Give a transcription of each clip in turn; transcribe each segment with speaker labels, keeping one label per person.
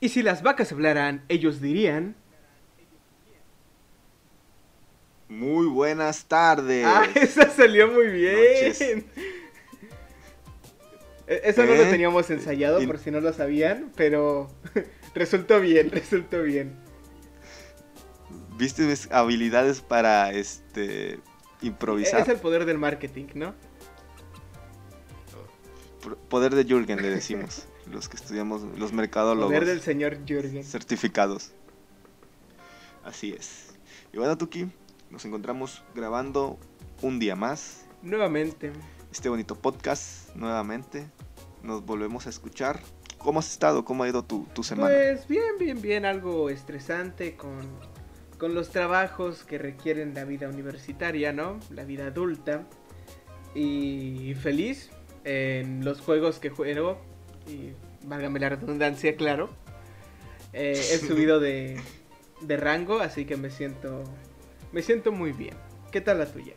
Speaker 1: Y si las vacas hablaran, ellos dirían...
Speaker 2: Muy buenas tardes.
Speaker 1: Ah, esa salió muy bien.
Speaker 2: Noches.
Speaker 1: Eso no lo
Speaker 2: ¿Eh?
Speaker 1: teníamos ensayado por si no lo sabían, pero resultó bien, resultó bien.
Speaker 2: ¿Viste mis habilidades para este improvisar?
Speaker 1: Es el poder del marketing, ¿no?
Speaker 2: Poder de Jürgen le decimos, los que estudiamos los mercadólogos
Speaker 1: Poder del señor Jürgen.
Speaker 2: certificados. Así es. Y bueno, Tuki, nos encontramos grabando un día más
Speaker 1: Nuevamente.
Speaker 2: este bonito podcast nuevamente. Nos volvemos a escuchar. ¿Cómo has estado? ¿Cómo ha ido tu, tu semana?
Speaker 1: Pues bien, bien, bien, algo estresante con, con los trabajos que requieren la vida universitaria, ¿no? La vida adulta. Y feliz en los juegos que juego. Y válgame la redundancia, claro. Eh, he subido de, de rango, así que me siento, me siento muy bien. ¿Qué tal la tuya?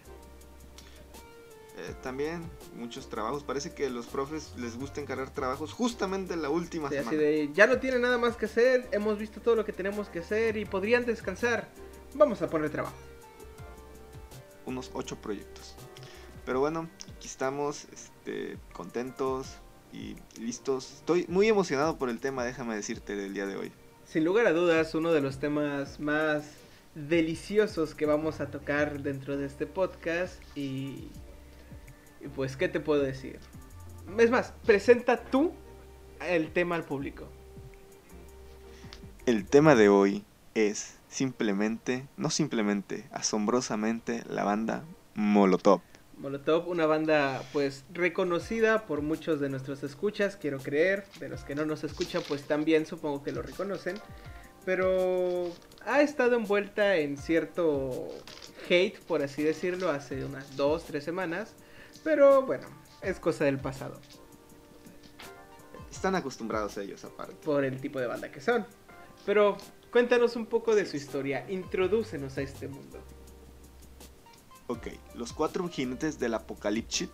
Speaker 2: Eh, también muchos trabajos. Parece que a los profes les gusta encargar trabajos justamente en la última
Speaker 1: Sí, así
Speaker 2: semana.
Speaker 1: de, ya no tienen nada más que hacer, hemos visto todo lo que tenemos que hacer y podrían descansar. Vamos a poner trabajo.
Speaker 2: Unos ocho proyectos. Pero bueno, aquí estamos, este, contentos y listos. Estoy muy emocionado por el tema, déjame decirte, del día de hoy.
Speaker 1: Sin lugar a dudas, uno de los temas más deliciosos que vamos a tocar dentro de este podcast y, y pues, ¿qué te puedo decir? Es más, presenta tú el tema al público.
Speaker 2: El tema de hoy es simplemente, no simplemente, asombrosamente, la banda Molotov.
Speaker 1: Molotov, una banda pues reconocida por muchos de nuestros escuchas, quiero creer, de los que no nos escuchan pues también supongo que lo reconocen, pero ha estado envuelta en cierto hate, por así decirlo, hace unas dos, tres semanas, pero bueno, es cosa del pasado,
Speaker 2: Están acostumbrados a ellos aparte.
Speaker 1: por el tipo de banda que son. Pero cuéntanos un poco de su historia, introdúcenos a este mundo.
Speaker 2: Ok, los cuatro jinetes del apocalipsis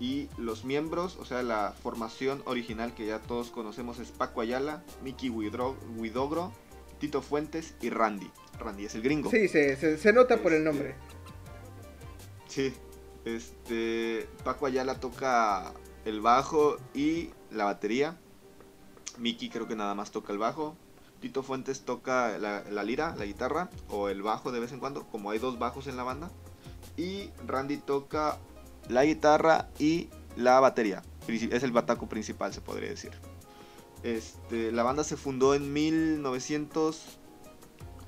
Speaker 2: y los miembros, o sea, la formación original que ya todos conocemos es Paco Ayala, Mickey Widogro, Tito Fuentes y Randy. Randy es el gringo.
Speaker 1: Sí, se, se- se nota por el nombre.
Speaker 2: Sí, este Paco Ayala toca el bajo y la batería. Mickey creo que nada más toca el bajo. Tito Fuentes toca la, la lira, la guitarra o el bajo de vez en cuando, como hay dos bajos en la banda. Y Randy toca la guitarra y la batería. Es el bataco principal, se podría decir. Este, la banda se fundó en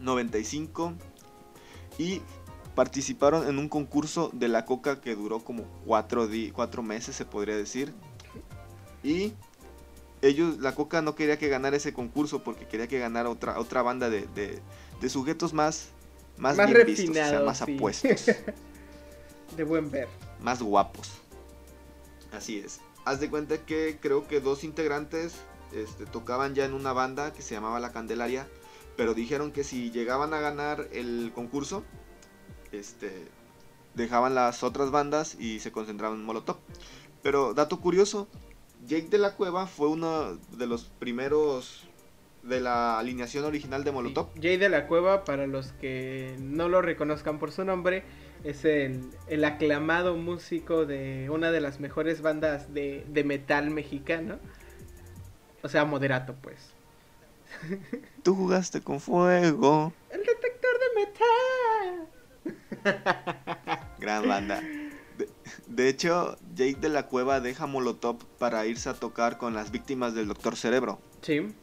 Speaker 2: 1995 y participaron en un concurso de la coca que duró como cuatro, di- cuatro meses, se podría decir. Y ellos, la coca no quería que ganara ese concurso porque quería que ganara otra, otra banda de, de- de sujetos más, más,
Speaker 1: Más
Speaker 2: bien vistos, o sea,
Speaker 1: refinados,
Speaker 2: más
Speaker 1: sí.
Speaker 2: apuestos,
Speaker 1: De buen ver.
Speaker 2: más guapos. Así es. Haz de cuenta que creo que dos integrantes este, tocaban ya en una banda que se llamaba La Candelaria, pero dijeron que si llegaban a ganar el concurso, este, dejaban las otras bandas y se concentraban en Molotov. Pero dato curioso, Jake de la Cueva fue uno de los primeros de la alineación original de Molotov.
Speaker 1: Jay de la Cueva, para los que no lo reconozcan por su nombre, es el, el aclamado músico de una de las mejores bandas de, de metal mexicano. O sea, moderato, pues.
Speaker 2: Tú jugaste con fuego.
Speaker 1: El detector de metal.
Speaker 2: Gran banda. De, de hecho, Jake de la Cueva deja Molotov para irse a tocar con las víctimas del Doctor Cerebro.
Speaker 1: Sí,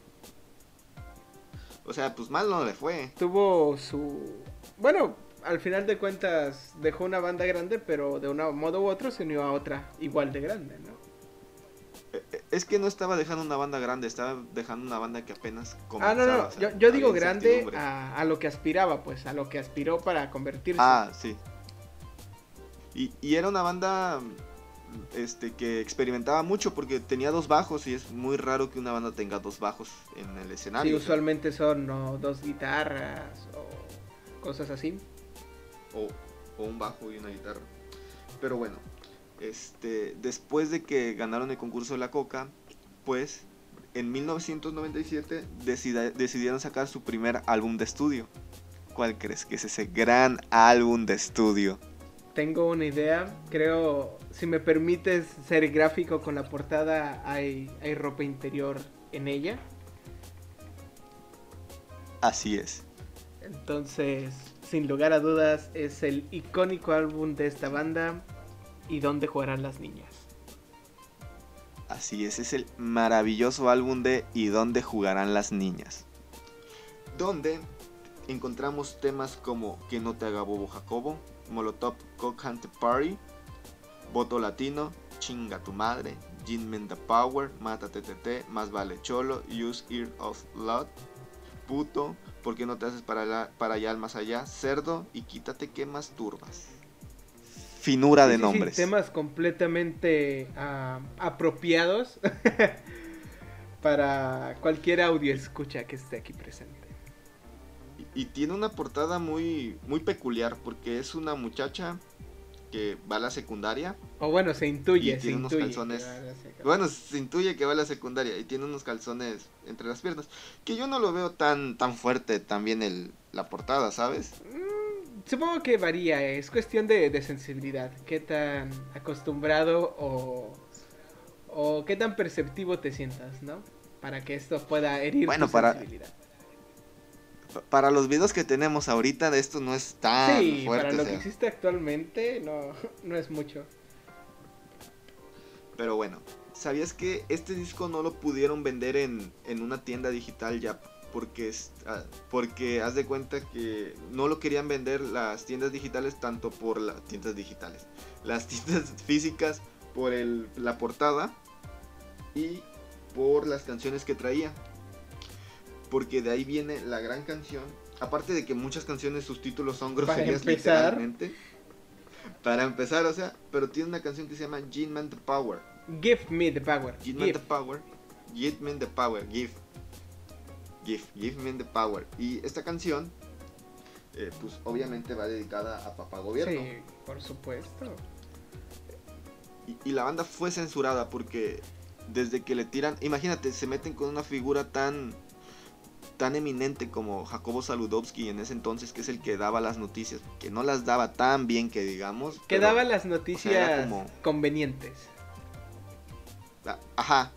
Speaker 2: O sea, pues mal no le fue.
Speaker 1: tuvo su... Bueno, al final de cuentas dejó una banda grande, pero de un modo u otro se unió a otra igual de grande, ¿no?
Speaker 2: Eh, eh, Es que no estaba dejando una banda grande, estaba dejando una banda que apenas
Speaker 1: Ah,
Speaker 2: comenzaba.
Speaker 1: no, no,
Speaker 2: o sea,
Speaker 1: yo, yo digo grande a, a lo que aspiraba, pues, a lo que aspiró para convertirse.
Speaker 2: Ah, sí. Y, y era una banda este que experimentaba mucho porque tenía dos bajos y es muy raro que una banda tenga dos bajos en el
Speaker 1: sí,
Speaker 2: escenario. o sea,
Speaker 1: usualmente son ¿no? dos guitarras o cosas así.
Speaker 2: o, o un bajo y una guitarra. Pero bueno, este, después de que ganaron el concurso de la coca, pues en 1997 decidieron sacar su primer álbum de estudio. ¿Cuál crees que es ese gran álbum de estudio?
Speaker 1: Tengo una idea, creo, si me permites ser gráfico con la portada, hay, hay ropa interior en ella.
Speaker 2: Así es.
Speaker 1: Entonces, sin lugar a dudas, es el icónico álbum de esta banda y dónde jugarán las niñas.
Speaker 2: Así es, es el maravilloso álbum de ¿Y dónde jugarán las niñas? Donde encontramos temas como Que no te haga bobo Jacobo, Molotov Cock Hunt Party, Voto Latino, Chinga tu madre, Gin Menda Power, Mata TTT, Más vale Cholo, Use Ear of Lot, Puto, ¿Por qué no te haces para, para allá al más allá? Cerdo y quítate que más turbas finura de nombres.
Speaker 1: temas completamente ah, apropiados para cualquier audio escucha que esté aquí presente.
Speaker 2: Y, tiene una portada muy, muy peculiar porque es una muchacha que va a la secundaria.
Speaker 1: O bueno, se intuye.
Speaker 2: Y tiene unos calzones. Bueno, se intuye que va a la secundaria y tiene unos calzones entre las piernas. Que yo no lo veo tan, tan fuerte también el, la portada, ¿sabes?
Speaker 1: Mm, supongo que varía, es cuestión de, sensibilidad. Qué tan acostumbrado o, o qué tan perceptivo te sientas, ¿no? Para que esto pueda herir
Speaker 2: bueno, tu para... sensibilidad. Para los videos que tenemos ahorita, de esto no es tan sí,
Speaker 1: Para lo que existe actualmente, no, no es mucho.
Speaker 2: Pero bueno, ¿sabías que este disco no lo pudieron vender en, en una tienda digital ya porque, ah, porque haz de cuenta que no lo querían vender las tiendas digitales tanto por las tiendas digitales, las tiendas físicas por el, la portada y por las canciones que traía. Porque de ahí viene la gran canción. Aparte de que muchas canciones sus títulos son groserías para literalmente. Para empezar, o sea, pero tiene una canción que se llama Give Me the Power.
Speaker 1: Give me the power.
Speaker 2: Give, me the power. Give me the power. Give. Give, Give Me the Power. Y esta canción, eh, pues obviamente va dedicada a Papá Gobierno.
Speaker 1: Sí, por supuesto.
Speaker 2: Y, la banda fue censurada porque desde que le tiran, imagínate, se meten con una figura tan tan eminente como Jacobo Saludowski en ese entonces, que es el que daba las noticias, que no las daba tan bien que digamos.
Speaker 1: Que daba las noticias convenientes.
Speaker 2: Ah, ajá,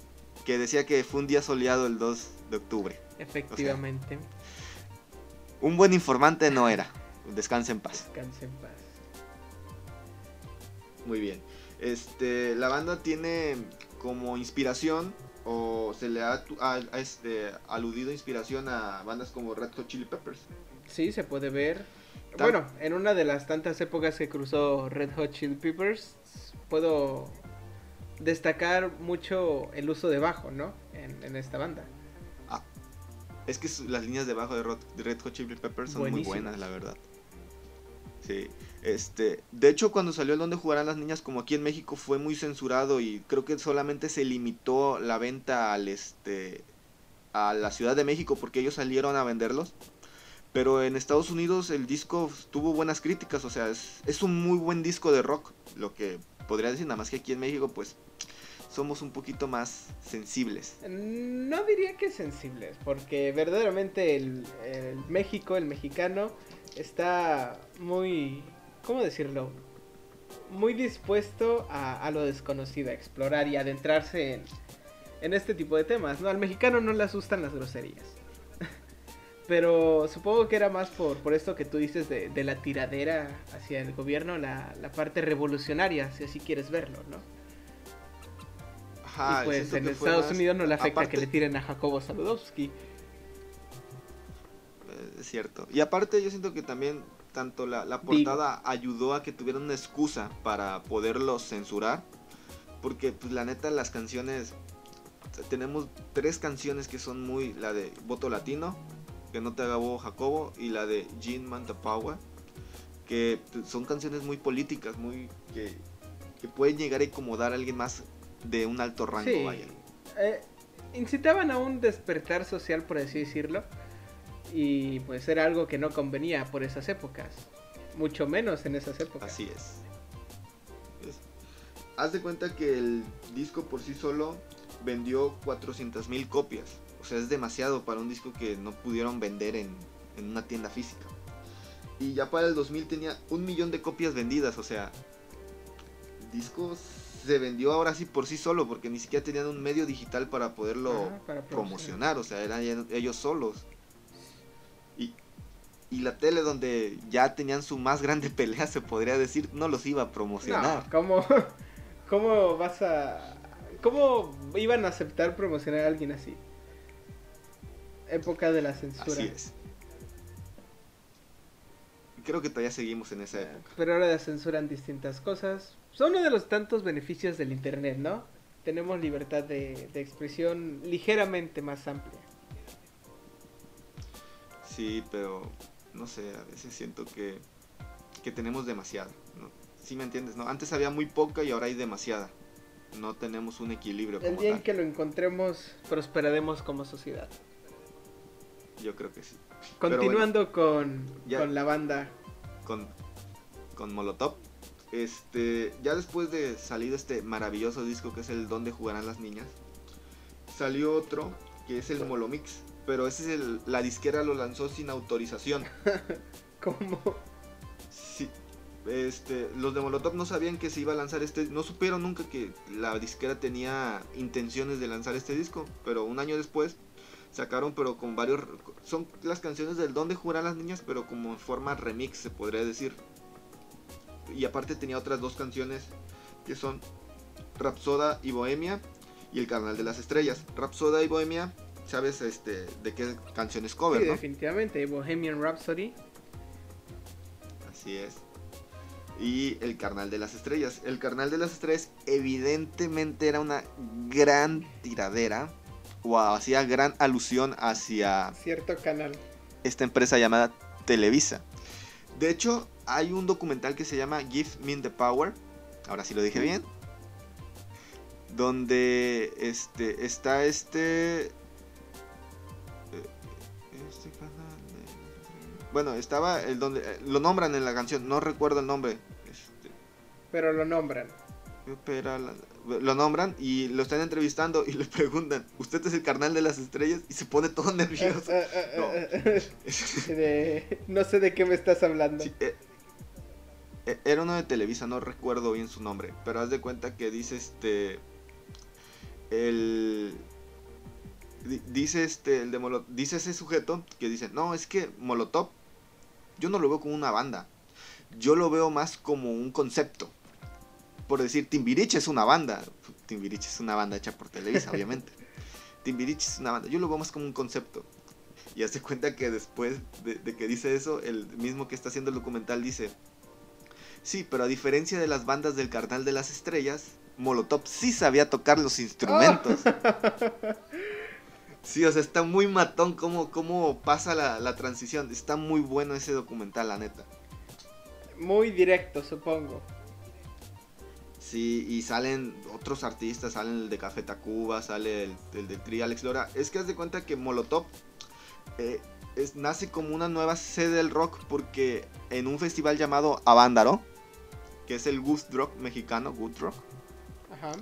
Speaker 2: que decía que fue un día soleado el 2 de octubre.
Speaker 1: Efectivamente.
Speaker 2: un buen informante no era. Descanse en paz.
Speaker 1: Descanse en paz.
Speaker 2: Muy bien. Este, la banda tiene como inspiración o se le ha, este, aludido inspiración a bandas como Red Hot Chili Peppers.
Speaker 1: Sí, se puede ver. Bueno, en una de las tantas épocas que cruzó Red Hot Chili Peppers, puedo destacar mucho el uso de bajo, ¿no? en esta banda.
Speaker 2: Es que las líneas debajo de, Red Hot Chili Peppers son muy buenas, la verdad. Sí. Este, de hecho, cuando salió el Donde Jugarán las Niñas, como aquí en México, fue muy censurado y creo que solamente se limitó la venta al este a la Ciudad de México porque ellos salieron a venderlos. Pero en Estados Unidos el disco tuvo buenas críticas, o sea, es, es un muy buen disco de rock, lo que podría decir, nada más que aquí en México, pues somos un poquito más sensibles.
Speaker 1: No diría que sensibles, porque verdaderamente el, México, el mexicano, está muy, ¿cómo decirlo? Muy dispuesto a, lo desconocido, a explorar y adentrarse en, en este tipo de temas. ¿no? Al mexicano no le asustan las groserías. Pero supongo que era más por, por esto que tú dices de, de la tiradera hacia el gobierno, la, la, parte revolucionaria, si así quieres verlo, ¿no? y pues en Estados Unidos no le afecta que le tiren a Jacobo Saludowski.
Speaker 2: Eh, es cierto. Y aparte yo siento que también tanto la, portada ayudó a que tuvieran una excusa para poderlos censurar. Porque pues la neta las canciones... Tenemos tres canciones que son muy... La de Voto Latino, que no te haga bobo Jacobo, y la de Jean Mantapawa, que pues, son canciones muy políticas, muy... Que, que pueden llegar a incomodar a alguien más de un alto rango, vaya.
Speaker 1: Eh, incitaban a un despertar social, por así decirlo. Y pues era algo que no convenía por esas épocas. Mucho menos en esas épocas.
Speaker 2: Así es. Haz de cuenta que el disco por sí solo vendió 400 mil copias. O sea, es demasiado para un disco que no pudieron vender en, en una tienda física. Y ya para el 2000 tenía un millón de copias vendidas. O sea, el disco se vendió ahora sí por sí solo, porque ni siquiera tenían un medio digital para poderlo
Speaker 1: Ah, para
Speaker 2: promocionar. O sea, eran ellos solos. Y, la tele donde ya tenían su más grande pelea, se podría decir, no los iba a promocionar.
Speaker 1: No, ¿cómo, ¿cómo vas a... ¿Cómo iban a aceptar promocionar a alguien así? Época de la censura.
Speaker 2: Así es. Creo que todavía seguimos en esa época.
Speaker 1: Pero ahora censuran distintas cosas. Son uno de los tantos beneficios del Internet, ¿no? Tenemos libertad de, de expresión ligeramente más amplia.
Speaker 2: Sí, pero no sé, a veces siento que, que tenemos demasiada. ¿no? ¿Sí me entiendes? ¿no? Antes había muy poca y ahora hay demasiada. No tenemos un equilibrio
Speaker 1: El
Speaker 2: como
Speaker 1: día en que lo encontremos, prosperaremos como sociedad.
Speaker 2: Yo creo que sí.
Speaker 1: Continuando con,
Speaker 2: ya-
Speaker 1: con la banda.
Speaker 2: Con, con Molotov. Este, ya después de salir este maravilloso disco que es el Donde jugarán las niñas, salió otro que es el Molomix. Pero ese es el, la disquera lo lanzó sin autorización.
Speaker 1: Como
Speaker 2: Sí, este, los de Molotov no sabían que se iba a lanzar este, no supieron nunca que la disquera tenía intenciones de lanzar este disco, pero un año después sacaron, pero con varios, son las canciones del Donde jugarán las niñas, pero como en forma remix se podría decir. Y aparte tenía otras dos canciones que son Rapsoda y Bohemia y El Carnal de las Estrellas. Rapsoda y Bohemia, sabes este de qué canciones cover,
Speaker 1: sí,
Speaker 2: ¿no?
Speaker 1: definitivamente, Bohemian Rhapsody.
Speaker 2: Así es. Y el Carnal de las Estrellas. El Carnal de las Estrellas evidentemente era una gran tiradera o hacía gran alusión hacia
Speaker 1: Cierto canal.
Speaker 2: esta empresa llamada Televisa. De hecho, hay un documental que se llama Give Me the Power. Ahora sí lo dije bien. Donde este está este. Este canal de- Bueno, estaba el donde eh, lo nombran en la canción, no recuerdo el nombre. Este,
Speaker 1: Pero lo nombran.
Speaker 2: la- lo nombran y lo están entrevistando y le preguntan, ¿usted es el carnal de las estrellas? Y se pone todo nervioso.
Speaker 1: Eh, eh,
Speaker 2: No.
Speaker 1: de- no sé de qué me estás hablando.
Speaker 2: Sí, eh, era uno de Televisa, no recuerdo bien su nombre, pero haz de cuenta que dice este el dice este el de Molotov, dice ese sujeto que dice, "No, es que Molotov yo no lo veo como una banda. Yo lo veo más como un concepto." Por decir, Timbiriche es una banda. Timbiriche es una banda hecha por Televisa, obviamente. Timbiriche es una banda. Yo lo veo más como un concepto. Y hace cuenta que después de, de que dice eso, el mismo que está haciendo el documental dice, sí, pero a diferencia de las bandas del Carnal de las Estrellas, Molotov sí sabía tocar los instrumentos. Sí, o sea, está muy matón cómo, cómo pasa la, la transición. Está muy bueno ese documental, la neta.
Speaker 1: Muy directo, supongo.
Speaker 2: Sí, y salen otros artistas, salen el de Café Tacuba, sale el, el de Tri Alex Lora. Es que haz de cuenta que Molotov eh, es- nace como una nueva sede del rock porque en un festival llamado Avándaro, que es el Ghost Rock mexicano, Good Rock,
Speaker 1: Ajá.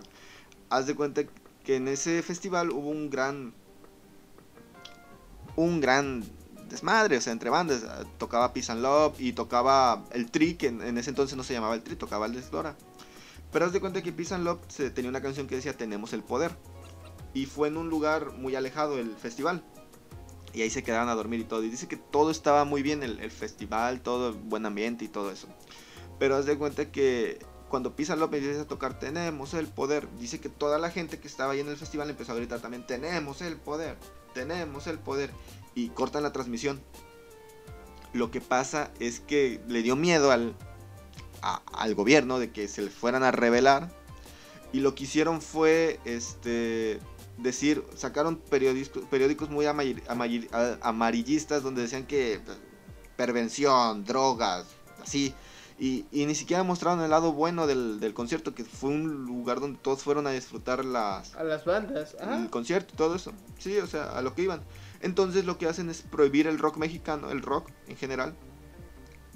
Speaker 2: haz de cuenta que en ese festival hubo un gran un gran desmadre, o sea, entre bandas, eh, tocaba Peace and Love y tocaba el Tri, que en, ese entonces no se llamaba el Tri, tocaba el Deslora. Pero haz de cuenta que Peace and Love se, tenía una canción que decía Tenemos el poder. Y fue en un lugar muy alejado el festival. Y ahí se quedaban a dormir y todo. Y dice que todo estaba muy bien, el, el festival, todo buen ambiente y todo eso. Pero haz de cuenta que cuando and Love empieza a tocar Tenemos el poder, dice que toda la gente que estaba ahí en el festival empezó a gritar también Tenemos el poder, tenemos el poder. Y cortan la transmisión. Lo que pasa es que le dio miedo al, al gobierno de que se le fueran a revelar. Y lo que hicieron fue este decir, sacaron periódicos, periódicos muy amarillistas donde decían que pues, prevención, drogas, así. Y, y ni siquiera mostraron el lado bueno del, del concierto, que fue un lugar donde todos fueron a disfrutar las,
Speaker 1: A las bandas.
Speaker 2: el
Speaker 1: Ah,
Speaker 2: concierto y todo eso. Sí, o sea, a lo que iban. Entonces lo que hacen es prohibir el rock mexicano, el rock en general.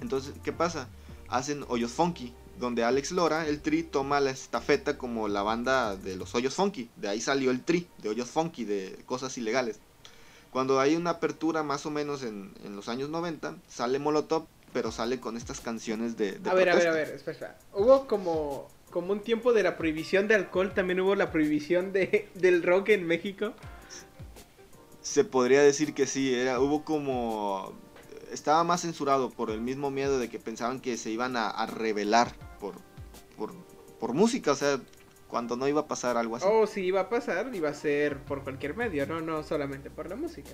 Speaker 2: Entonces, ¿qué pasa? Hacen hoyos funky, donde Alex Lora, el Tri, toma la estafeta como la banda de los Hoyos Funky. De ahí salió el Tri, de Hoyos Funky, de cosas ilegales. Cuando hay una apertura más o menos en, en los años 90, sale Molotov, pero sale con estas canciones de... de
Speaker 1: a ver, a ver, a ver, espera. Hubo como, como un tiempo de la prohibición de alcohol, también hubo la prohibición de, del rock en México.
Speaker 2: Se podría decir que sí, era, hubo como... Estaba más censurado por el mismo miedo de que pensaban que se iban a, a rebelar por, por, por música, o sea, cuando no iba a pasar algo así.
Speaker 1: O si iba a pasar, iba a ser por cualquier medio, no, no solamente por la música.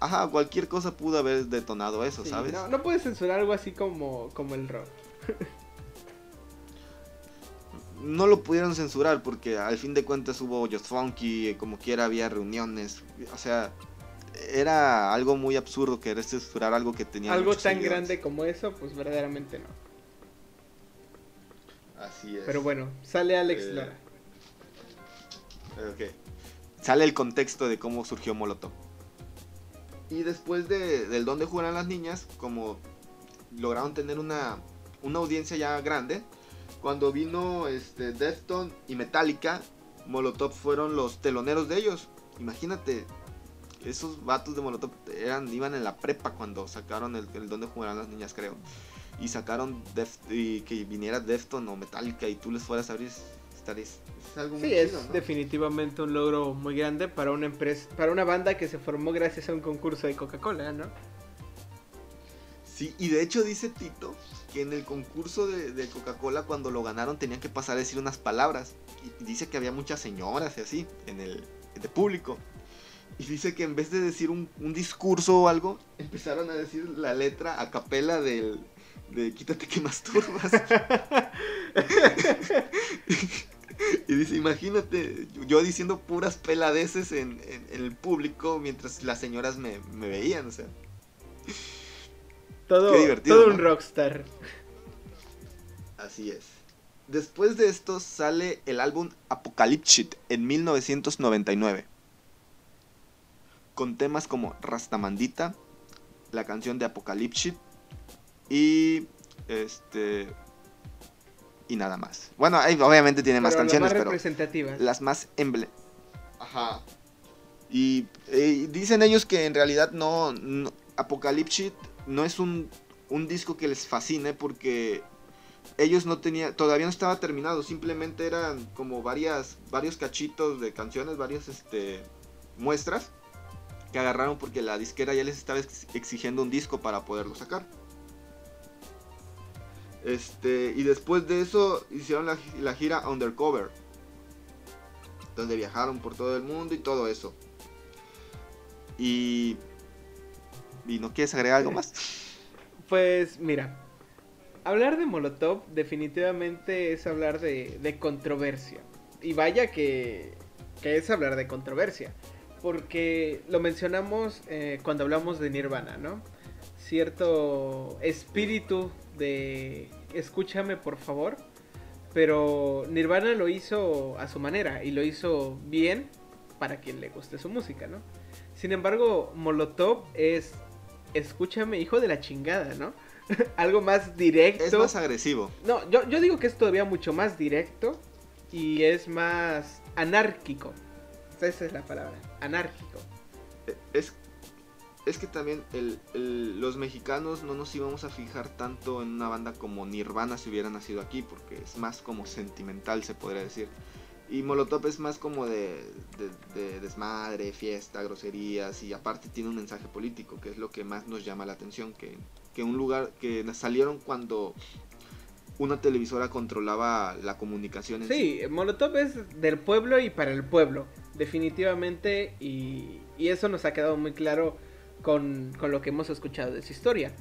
Speaker 2: Ajá, cualquier cosa pudo haber detonado eso,
Speaker 1: Sí,
Speaker 2: ¿sabes?
Speaker 1: No, no puedes censurar algo así como, como el rock.
Speaker 2: no lo pudieron censurar porque al fin de cuentas hubo hoyos funky, como quiera había reuniones, o sea, era algo muy absurdo querer censurar algo que tenía
Speaker 1: Algo tan
Speaker 2: seguidores.
Speaker 1: grande como eso, pues verdaderamente no.
Speaker 2: Así es.
Speaker 1: Pero bueno, sale Alex
Speaker 2: Eh,
Speaker 1: Lara.
Speaker 2: Ok. Sale el contexto de cómo surgió Molotov. Y después de, del Donde Juegan las Niñas, como lograron tener una, una audiencia ya grande, cuando vino este, Defton y Metallica, Molotov fueron los teloneros de ellos. Imagínate, esos vatos de Molotov eran, iban en la prepa cuando sacaron el, el Donde Jugarán las Niñas, creo. Y sacaron Def- y que viniera Defton o Metallica y tú les fueras a abrir, Es algo muy
Speaker 1: Sí, es definitivamente un logro muy grande para una empresa, para una banda que se formó gracias a un concurso de Coca-Cola, ¿no?
Speaker 2: Sí, y de hecho dice Tito que en el concurso de, de Coca-Cola cuando lo ganaron tenían que pasar a decir unas palabras. Y dice que había muchas señoras y así en el de público. Y dice que en vez de decir un, un discurso o algo, empezaron a decir la letra a capela del de quítate que masturbas. y dice, imagínate, yo diciendo puras peladeces en, en- en el público mientras las señoras me, me veían, o sea.
Speaker 1: Todo,
Speaker 2: Qué divertido,
Speaker 1: todo
Speaker 2: ¿no?
Speaker 1: un rockstar.
Speaker 2: Así es. Después de esto sale el álbum Apocalypse en 1999. Con temas como Rastamandita, la canción de Apocalypse y este y nada más. Bueno, ahí obviamente tiene más
Speaker 1: Pero las
Speaker 2: canciones,
Speaker 1: más
Speaker 2: pero
Speaker 1: representativas.
Speaker 2: las más emble. Ajá. Y eh, dicen ellos que en realidad no, no Apocalypse no es un, un disco que les fascine porque ellos no tenían, todavía no estaba terminado, simplemente eran como varias, varios cachitos de canciones, varias este, muestras que agarraron porque la disquera ya les estaba ex- exigiendo un disco para poderlo sacar. Este, y después de eso hicieron la, la gira Undercover, donde viajaron por todo el mundo y todo eso. Y, y no quieres agregar algo más.
Speaker 1: Pues mira, hablar de Molotov definitivamente es hablar de, de controversia. Y vaya que, que es hablar de controversia. Porque lo mencionamos eh, cuando hablamos de Nirvana, ¿no? Cierto espíritu de escúchame por favor. Pero Nirvana lo hizo a su manera y lo hizo bien para quien le guste su música, ¿no? Sin embargo, Molotov es escúchame, hijo de la chingada, ¿no? Algo más directo.
Speaker 2: Es más agresivo.
Speaker 1: No, yo, yo digo que es todavía mucho más directo y es más anárquico. Esa es la palabra, anárquico.
Speaker 2: Es, es que también el- el- los mexicanos no nos íbamos a fijar tanto en una banda como Nirvana si hubiera nacido aquí, porque es más como sentimental, se podría decir. Y Molotov es más como de, de- de desmadre, fiesta, groserías, y aparte tiene un mensaje político, que es lo que más nos llama la atención, que, que un lugar que salieron cuando una televisora controlaba la comunicación en
Speaker 1: Sí, Molotov es del pueblo y para el pueblo, definitivamente, y, y eso nos ha quedado muy claro con, con lo que hemos escuchado de su historia.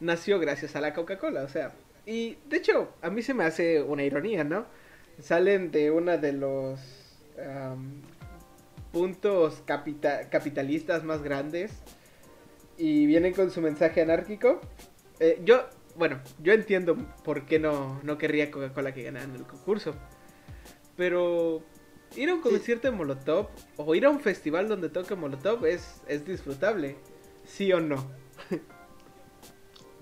Speaker 1: Nació gracias a la Coca-Cola, o sea, y de hecho, a mí se me hace una ironía, ¿no? Salen de uno de los am, puntos capita- capitalistas más grandes y vienen con su mensaje anárquico. Eh, yo, bueno, yo entiendo por qué no, no querría Coca-Cola que ganara en el concurso. Pero ir a un concierto de Molotov o ir a un festival donde toque Molotov es, es disfrutable. ¿Sí o no?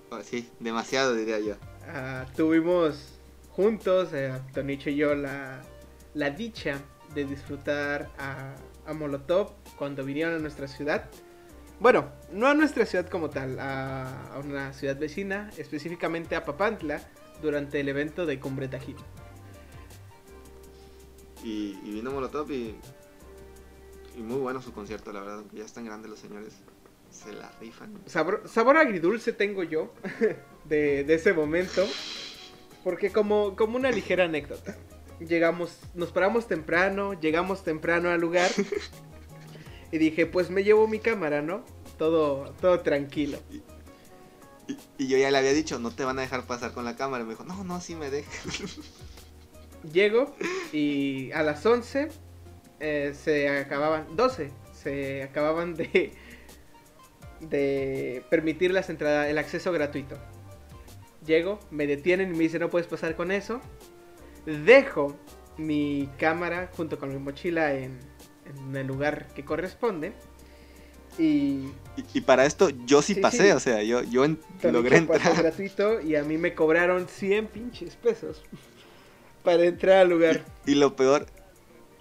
Speaker 2: Oh, Sí, demasiado diría yo.
Speaker 1: Ah, tuvimos juntos, eh, Tonicho y yo, la, la dicha de disfrutar a, a Molotov cuando vinieron a nuestra ciudad. Bueno, no a nuestra ciudad como tal, a, a una ciudad vecina, específicamente a Papantla, durante el evento de Cumbre Tajín.
Speaker 2: Y, y vino Molotov y, y muy bueno su concierto, la verdad, aunque ya están grandes los señores. Se la rifan.
Speaker 1: Sabor, sabor agridulce tengo yo de, de ese momento. Porque como, como una ligera anécdota. Llegamos, nos paramos temprano, llegamos temprano al lugar. Y dije, pues me llevo mi cámara, ¿no? Todo, todo tranquilo.
Speaker 2: Y, y yo ya le había dicho, no te van a dejar pasar con la cámara. Y me dijo, no, no, sí me dejan.
Speaker 1: Llego y a las 11 eh, se acababan, 12, se acababan de, de permitir las entradas, el acceso gratuito. Llego, me detienen y me dicen no puedes pasar con eso. Dejo mi cámara junto con mi mochila en, en el lugar que corresponde. Y
Speaker 2: Y, y para esto yo sí,
Speaker 1: Sí,
Speaker 2: pasé,
Speaker 1: sí.
Speaker 2: o sea, yo, yo en- logré entrar.
Speaker 1: gratuito y a mí me cobraron 100 pinches pesos para entrar al lugar.
Speaker 2: Y lo peor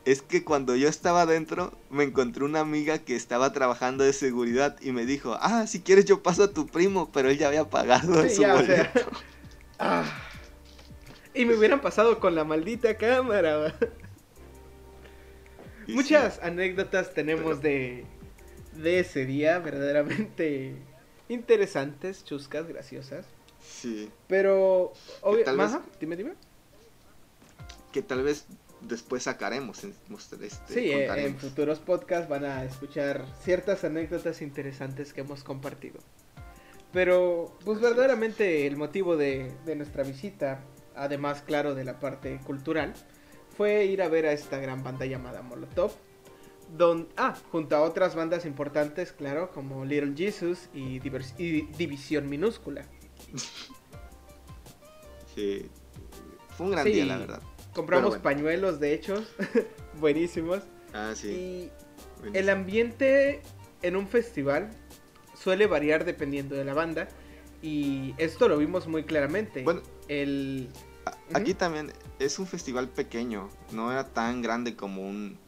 Speaker 2: es que cuando yo estaba adentro, me encontré una amiga que estaba trabajando de seguridad y me dijo, ah, si quieres yo paso a tu primo, pero él ya había pagado
Speaker 1: Sí,
Speaker 2: su
Speaker 1: ya, o
Speaker 2: boleto.
Speaker 1: sea, ah. y me hubieran pasado con la maldita cámara. Muchas anécdotas tenemos de, de ese día, verdaderamente interesantes, chuscas, graciosas.
Speaker 2: Sí,
Speaker 1: Pero, obvio,
Speaker 2: vez-
Speaker 1: dime, dime.
Speaker 2: que tal vez después sacaremos. en- este,
Speaker 1: Sí, en futuros podcasts van a escuchar ciertas anécdotas interesantes que hemos compartido. Pero, pues
Speaker 2: Así es.
Speaker 1: verdaderamente el motivo de, de nuestra visita, además, claro, de la parte cultural, fue ir a ver a esta gran banda llamada Molotov. Don, ah, junto a otras bandas importantes, claro, como Little Jesus y, Divers- y División Minúscula.
Speaker 2: Sí, fue un gran
Speaker 1: Sí.
Speaker 2: día, la verdad.
Speaker 1: Compramos
Speaker 2: bueno.
Speaker 1: pañuelos, de hecho, buenísimos.
Speaker 2: Ah, sí.
Speaker 1: Y
Speaker 2: buenísimo.
Speaker 1: El ambiente en un festival suele variar dependiendo de la banda y esto lo vimos muy claramente.
Speaker 2: Bueno,
Speaker 1: el
Speaker 2: aquí también es un festival pequeño, no era tan grande como un...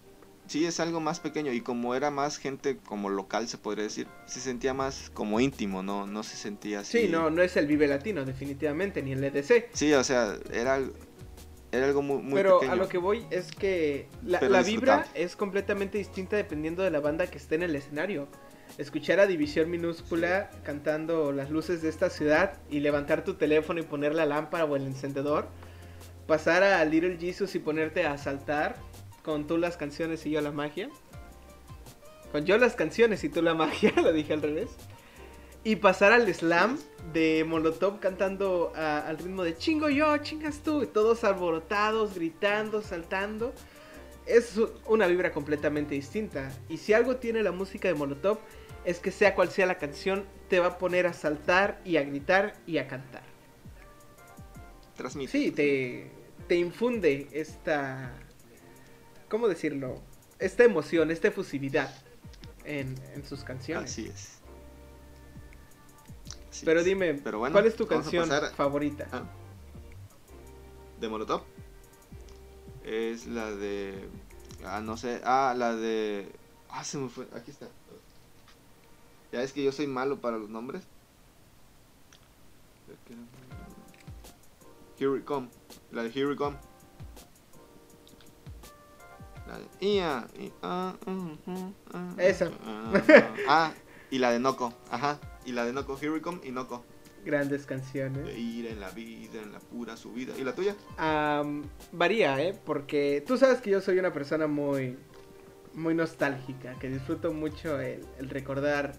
Speaker 2: Sí, es algo más pequeño y como era más gente como local, se podría decir, se sentía más como íntimo, no, no se sentía así.
Speaker 1: sí, no no es el Vive Latino definitivamente ni el EDC,
Speaker 2: Sí, o sea, era, era algo muy, muy
Speaker 1: pero
Speaker 2: pequeño.
Speaker 1: a lo que voy es que la, la vibra es completamente distinta dependiendo de la banda que esté en el escenario. Escuchar a División Minúscula cantando las luces de esta ciudad y levantar tu teléfono y poner la lámpara o el encendedor. Pasar a Little Jesus y ponerte a saltar con tú las canciones y yo la magia. Con yo las canciones y tú la magia, lo dije al revés. Y pasar al slam de Molotov cantando a- al ritmo de chingo yo, chingas tú. Y todos alborotados, gritando, saltando. Es una vibra completamente distinta. Y si algo tiene la música de Molotov, es que sea cual sea la canción, te va a poner a saltar y a gritar y a cantar.
Speaker 2: Transmite.
Speaker 1: Sí, te, te infunde esta. ¿Cómo decirlo? Esta emoción, esta efusividad en, en sus canciones.
Speaker 2: Así es. Así
Speaker 1: Pero
Speaker 2: es.
Speaker 1: dime,
Speaker 2: Pero bueno,
Speaker 1: ¿cuál es tu canción
Speaker 2: a-
Speaker 1: favorita?
Speaker 2: Ah. de Molotov. Es la de. Ah, no sé. Ah, la de. Ah, se me fue. Aquí está. Ya es que yo soy malo para los nombres. Here we come. La de Here we come. La de. Ia,
Speaker 1: Esa.
Speaker 2: ah, y la de Noco. Ajá. Y la de Noco. Here we come y Noco.
Speaker 1: Grandes
Speaker 2: De
Speaker 1: canciones.
Speaker 2: ir en la vida, en la pura subida. ¿Y la tuya?
Speaker 1: Am, varía, ¿eh? Porque tú sabes que yo soy una persona muy, muy nostálgica, que disfruto mucho el, el recordar,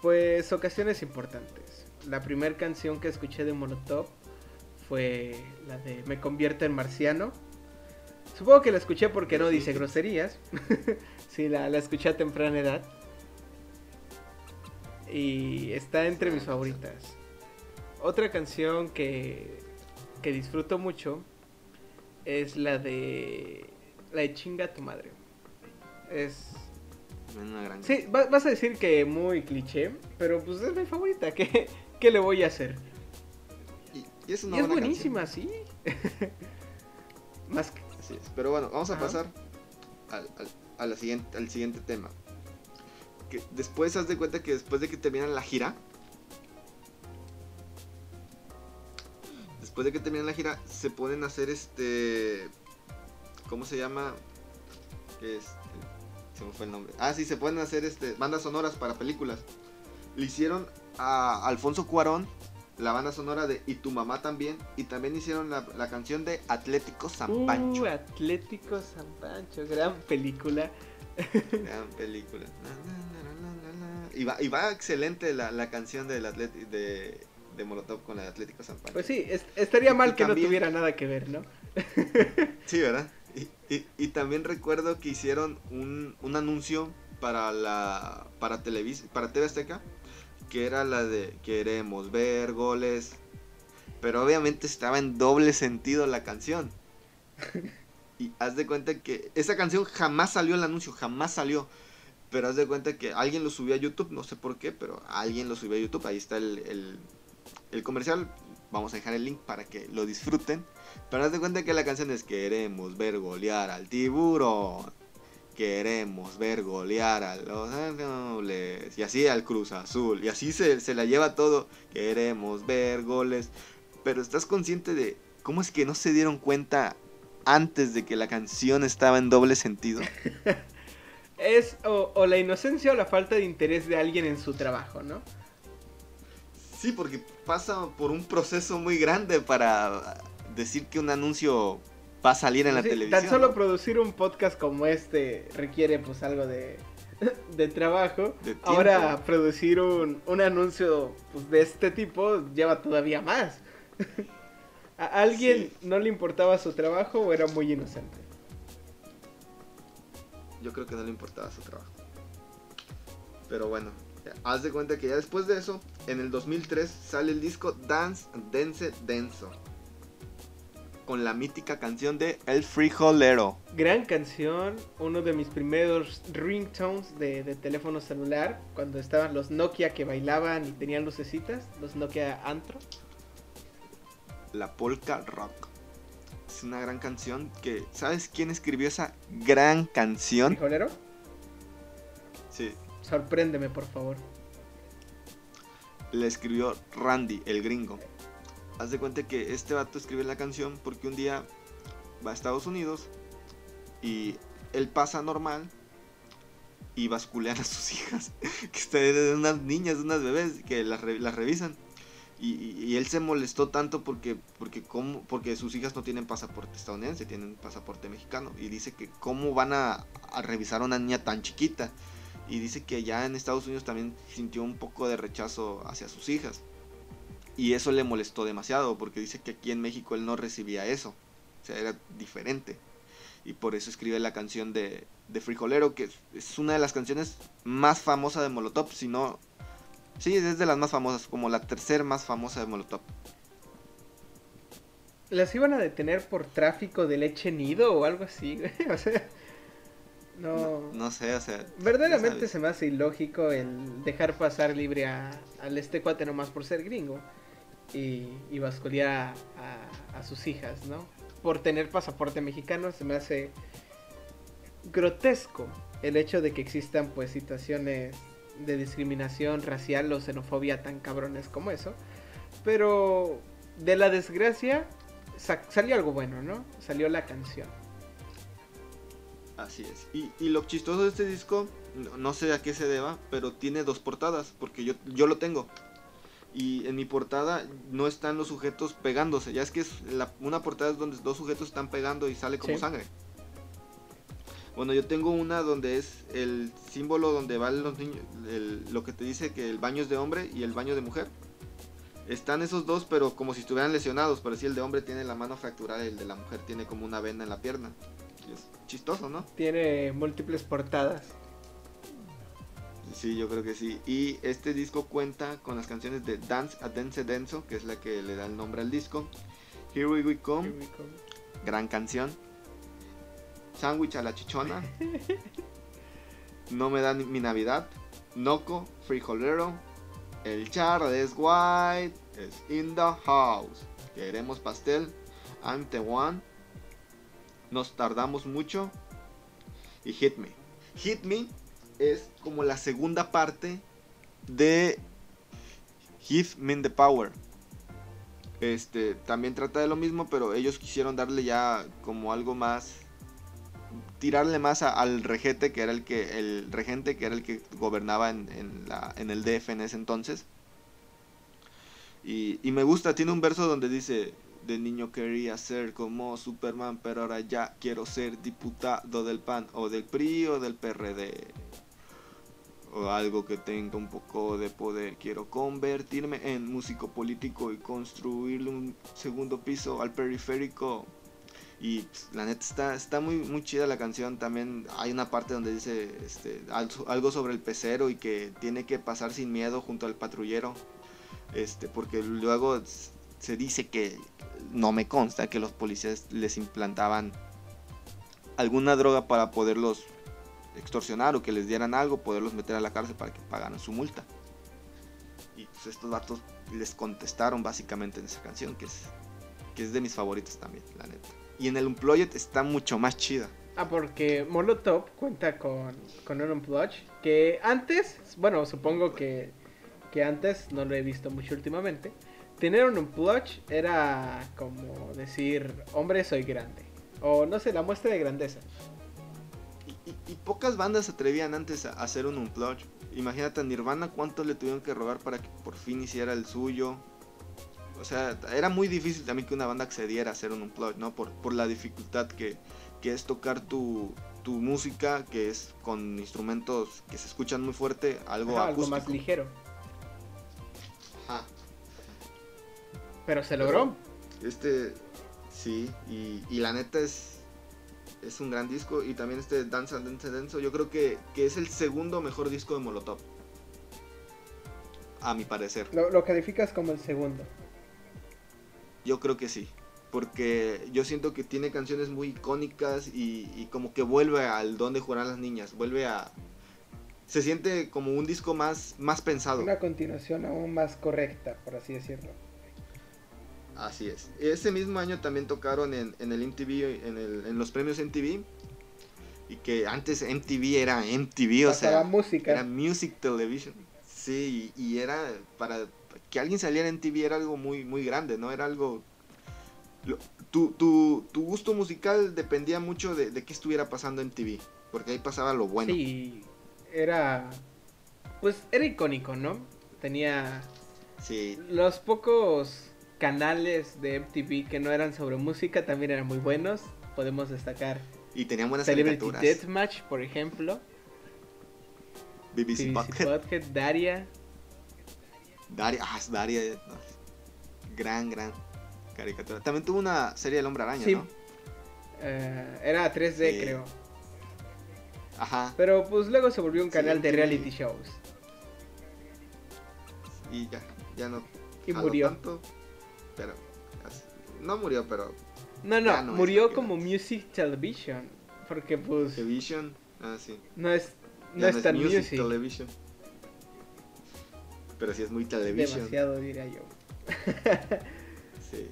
Speaker 1: pues, ocasiones importantes. La primera canción que escuché de Molotov fue la de Me convierto en marciano. Supongo que la escuché porque no dice groserías. sí, la, la escuché a temprana edad. Y está entre mis favoritas. Otra canción que, que disfruto mucho es la de la de chinga tu madre. Es
Speaker 2: Una gran
Speaker 1: sí, va- vas a decir que muy cliché, pero pues es mi favorita. ¿Qué, qué le voy a hacer?
Speaker 2: Y, Y es una
Speaker 1: Y es buenísima, sí. Más que...
Speaker 2: Así es. Pero bueno, vamos a pasar al, al- a la siguiente, al siguiente tema. Después haz de cuenta que después de que terminan la gira. Después de que terminan la gira, se pueden hacer este. ¿Cómo se llama? Este, se me fue el nombre. Ah, sí, se pueden hacer este, bandas sonoras para películas. Le hicieron a Alfonso Cuarón la banda sonora de Y tu mamá también. Y también hicieron la, la canción de Atlético San Pancho.
Speaker 1: Uh, Atlético San Pancho, gran película.
Speaker 2: Gran película. Y va, y va excelente la, la canción del Atleti- de, de Molotov con la de Atlético San Pancho.
Speaker 1: Pues sí, es- estaría mal
Speaker 2: Y
Speaker 1: que
Speaker 2: también-
Speaker 1: no tuviera nada que ver, ¿no?
Speaker 2: Sí, ¿verdad? Y, y- y también recuerdo que hicieron un, un anuncio para la para Televis para TV Azteca que era la de queremos ver goles. Pero obviamente estaba en doble sentido la canción. Y haz de cuenta que esa canción jamás salió el anuncio, jamás salió. Pero haz de cuenta que alguien lo subió a YouTube, no sé por qué, pero alguien lo subió a YouTube. Ahí está el, el, comercial. Vamos a dejar el link para que lo disfruten. Pero haz de cuenta que la canción es Queremos ver golear al tiburón. Queremos ver golear a los Ángeles. Y así al Cruz Azul. Y así se, se la lleva todo. Queremos ver goles. Pero estás consciente de cómo es que no se dieron cuenta antes de que la canción estaba en doble sentido.
Speaker 1: Es o, o la inocencia o la falta de interés de alguien en su trabajo, ¿no?
Speaker 2: Sí, porque pasa por un proceso muy grande para decir que un anuncio va a salir en la televisión.
Speaker 1: Tan solo
Speaker 2: ¿no?
Speaker 1: producir un podcast como este requiere pues algo de, de trabajo.
Speaker 2: De.
Speaker 1: Ahora producir un, un anuncio pues, de este tipo lleva todavía más. ¿A alguien
Speaker 2: Sí.
Speaker 1: no le importaba su trabajo o era muy inocente?
Speaker 2: Yo creo que no le importaba su trabajo. Pero bueno, haz de cuenta que ya después de eso, en el 2003 sale el disco Dance Dance Denso. Con la mítica canción de El Frijolero.
Speaker 1: Gran canción, uno de mis primeros ringtones de, de teléfono celular, cuando estaban los Nokia que bailaban y tenían lucecitas, los Nokia Antro.
Speaker 2: La Polka Rock. Es una gran canción que... ¿Sabes quién escribió esa gran canción?
Speaker 1: ¿Frijolero?
Speaker 2: Sí,
Speaker 1: Sorpréndeme, por favor.
Speaker 2: la escribió Randy, el gringo. Haz de cuenta que este vato escribe la canción porque un día va a Estados Unidos y él pasa normal y basculean a sus hijas, que están de unas niñas, unas bebés que las revisan. Y, él se molestó tanto porque, porque, cómo, porque sus hijas no tienen pasaporte estadounidense, tienen pasaporte mexicano. Y dice que cómo van a, revisar a una niña tan chiquita. Y dice que ya en Estados Unidos también sintió un poco de rechazo hacia sus hijas. Y eso le molestó demasiado porque dice que aquí en México él no recibía eso. O sea, era diferente. Y por eso escribe la canción de, de Frijolero, que es una de las canciones más famosas de Molotov, si no... Sí, es de las más famosas, como la tercera más famosa de Molotov.
Speaker 1: ¿Las iban a detener por tráfico de leche nido o algo así, güey? O sea, no...
Speaker 2: No, no sé, o sea...
Speaker 1: Verdaderamente se me hace ilógico el dejar pasar libre a, al este cuate nomás por ser gringo y, y basculear a, a- a sus hijas, ¿no? Por tener pasaporte mexicano se me hace grotesco el hecho de que existan pues situaciones de discriminación racial o xenofobia tan cabrones como eso. Pero de la desgracia sa- salió algo bueno, ¿no? Salió la canción.
Speaker 2: Así es. Y, y lo chistoso de este disco, no, no sé a qué se deba, pero tiene dos portadas, porque yo, yo lo tengo. Y en mi portada no están los sujetos pegándose. Ya es que es la- una portada es donde dos sujetos están pegando y sale como
Speaker 1: Sí.
Speaker 2: sangre. Bueno, yo tengo una donde es el símbolo donde van los niños, el- lo que te dice que el baño es de hombre y el baño de mujer. Están esos dos, pero como si estuvieran lesionados. Pero si el de hombre tiene la mano fracturada y el de la mujer tiene como una vena en la pierna. Es chistoso, ¿no?
Speaker 1: Tiene múltiples portadas.
Speaker 2: Sí, yo creo que sí. Y este disco cuenta con las canciones de Dance a Dance Denso, que es la que le da el nombre al disco. Here We Come,
Speaker 1: Here we come.
Speaker 2: gran canción. Sándwich a la chichona. No me da ni- mi Navidad. Noco, Frijolero. El Charles White es in the house. Queremos pastel. I'm the one. Nos tardamos mucho. Y Hit Me. Hit Me es como la segunda parte de Give Me the Power. Este también trata de lo mismo, pero ellos quisieron darle ya como algo más tirarle más al regente que era el que el regente que era el que gobernaba en, la, en el DF en ese entonces y, y, me gusta tiene un verso donde dice de niño quería ser como Superman pero ahora ya quiero ser diputado del PAN o del PRI o del PRD o algo que tenga un poco de poder. Quiero convertirme en músico político y construirle un segundo piso al periférico. Y pues, la neta está, está muy, muy chida la canción. También hay una parte donde dice este, algo sobre el pecero y que tiene que pasar sin miedo junto al patrullero. Este, porque luego se dice que no me consta que los policías les implantaban alguna droga para poderlos extorsionar o que les dieran algo, poderlos meter a la cárcel para que pagaran su multa. Y pues estos datos les contestaron básicamente en esa canción, que es, que es de mis favoritos también, la neta. Y en el Unplugged está mucho más chida.
Speaker 1: Ah, porque Molotov cuenta con, con un Unplugged que antes, bueno, supongo que, que antes, no lo he visto mucho últimamente, tener un Unplugged era como decir, hombre, soy grande. O no sé, la muestra de grandeza
Speaker 2: y, pocas bandas se atrevían antes a hacer un unplug. Imagínate a Nirvana cuánto le tuvieron que rogar para que por fin hiciera el suyo. O sea, era muy difícil también que una banda accediera a hacer un unplug, ¿no? Por, por la dificultad que, es tocar tu, música, que es con instrumentos que se escuchan muy fuerte, algo
Speaker 1: Algo más ligero. Ajá. Pero se logró.
Speaker 2: este, sí, y, y la neta es, es un gran disco. Y también este Danza Dance Denso, yo creo que, es el segundo mejor disco de Molotov. A mi parecer.
Speaker 1: ¿Lo, calificas como el segundo?
Speaker 2: Yo creo que sí. Porque yo siento que tiene canciones muy icónicas y, como que vuelve al donde jugarán las niñas. Vuelve a. Se siente como un disco más, más pensado.
Speaker 1: Una continuación aún más correcta, por así decirlo.
Speaker 2: Así es. Ese mismo año también tocaron en, el MTV, en, los premios MTV. Y que antes MTV era MTV, o sea,
Speaker 1: música.
Speaker 2: era Music Television. Sí, y, era para que alguien saliera en MTV era algo muy, muy grande, ¿no? Era algo... tu, tu, tu, gusto musical dependía mucho de, de qué estuviera pasando en TV, porque ahí pasaba lo bueno.
Speaker 1: Sí, era... Pues era icónico, ¿no? Tenía...
Speaker 2: Sí.
Speaker 1: Los pocos canales de MTV que no eran sobre música también eran muy buenos. Podemos destacar
Speaker 2: y tenían buenas
Speaker 1: Celebrity Deathmatch, por ejemplo.
Speaker 2: BBC,
Speaker 1: BBC Daria.
Speaker 2: Daria, ah, es Daria. Gran, gran caricatura. También tuvo una serie del Hombre Araña, ¿no?
Speaker 1: Eh, era 3D, creo.
Speaker 2: Ajá.
Speaker 1: Pero pues luego se volvió un canal de reality shows.
Speaker 2: Y ya, ya no.
Speaker 1: Y murió.
Speaker 2: Tanto pero no murió, pero
Speaker 1: no, no, murió como Music Television, porque pues
Speaker 2: Television, ah sí.
Speaker 1: No es no, es tan music,
Speaker 2: Television. Pero sí es muy television.
Speaker 1: Demasiado diría yo.
Speaker 2: sí.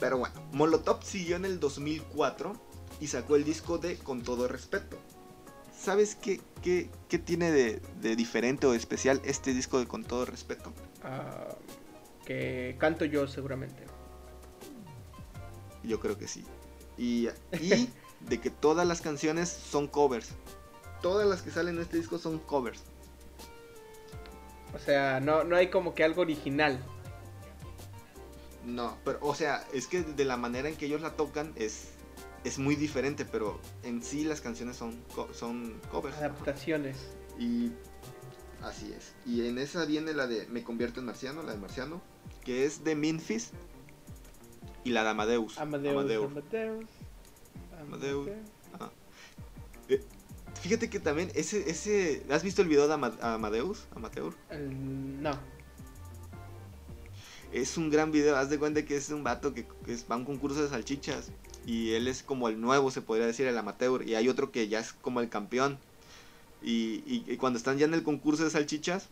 Speaker 2: Pero bueno, Molotov siguió en el 2004 y sacó el disco de Con todo respeto. ¿Sabes qué, qué, qué tiene de, de, diferente o de especial este disco de Con todo respeto?
Speaker 1: Ah que canto yo seguramente.
Speaker 2: Yo creo que sí. Y, de que todas las canciones son covers. Todas las que salen en este disco son covers.
Speaker 1: O sea, no, no hay como que algo original.
Speaker 2: No, pero, o sea, es que de la manera en que ellos la tocan es, es muy diferente, pero en sí las canciones son, son covers.
Speaker 1: Adaptaciones.
Speaker 2: Y así es. Y en esa viene la de Me convierto en marciano, la de marciano que es de Memphis y la de Amadeus.
Speaker 1: Amadeus. Amadeus.
Speaker 2: Amadeus. Eh, fíjate que también ese, ese... ¿Has visto el video de Amadeus? Amateur.
Speaker 1: no.
Speaker 2: Es un gran video, haz de cuenta que es un vato que, va a un concurso de salchichas. Y él es como el nuevo, se podría decir, el amateur. Y hay otro que ya es como el campeón. Y, y cuando están ya en el concurso de salchichas,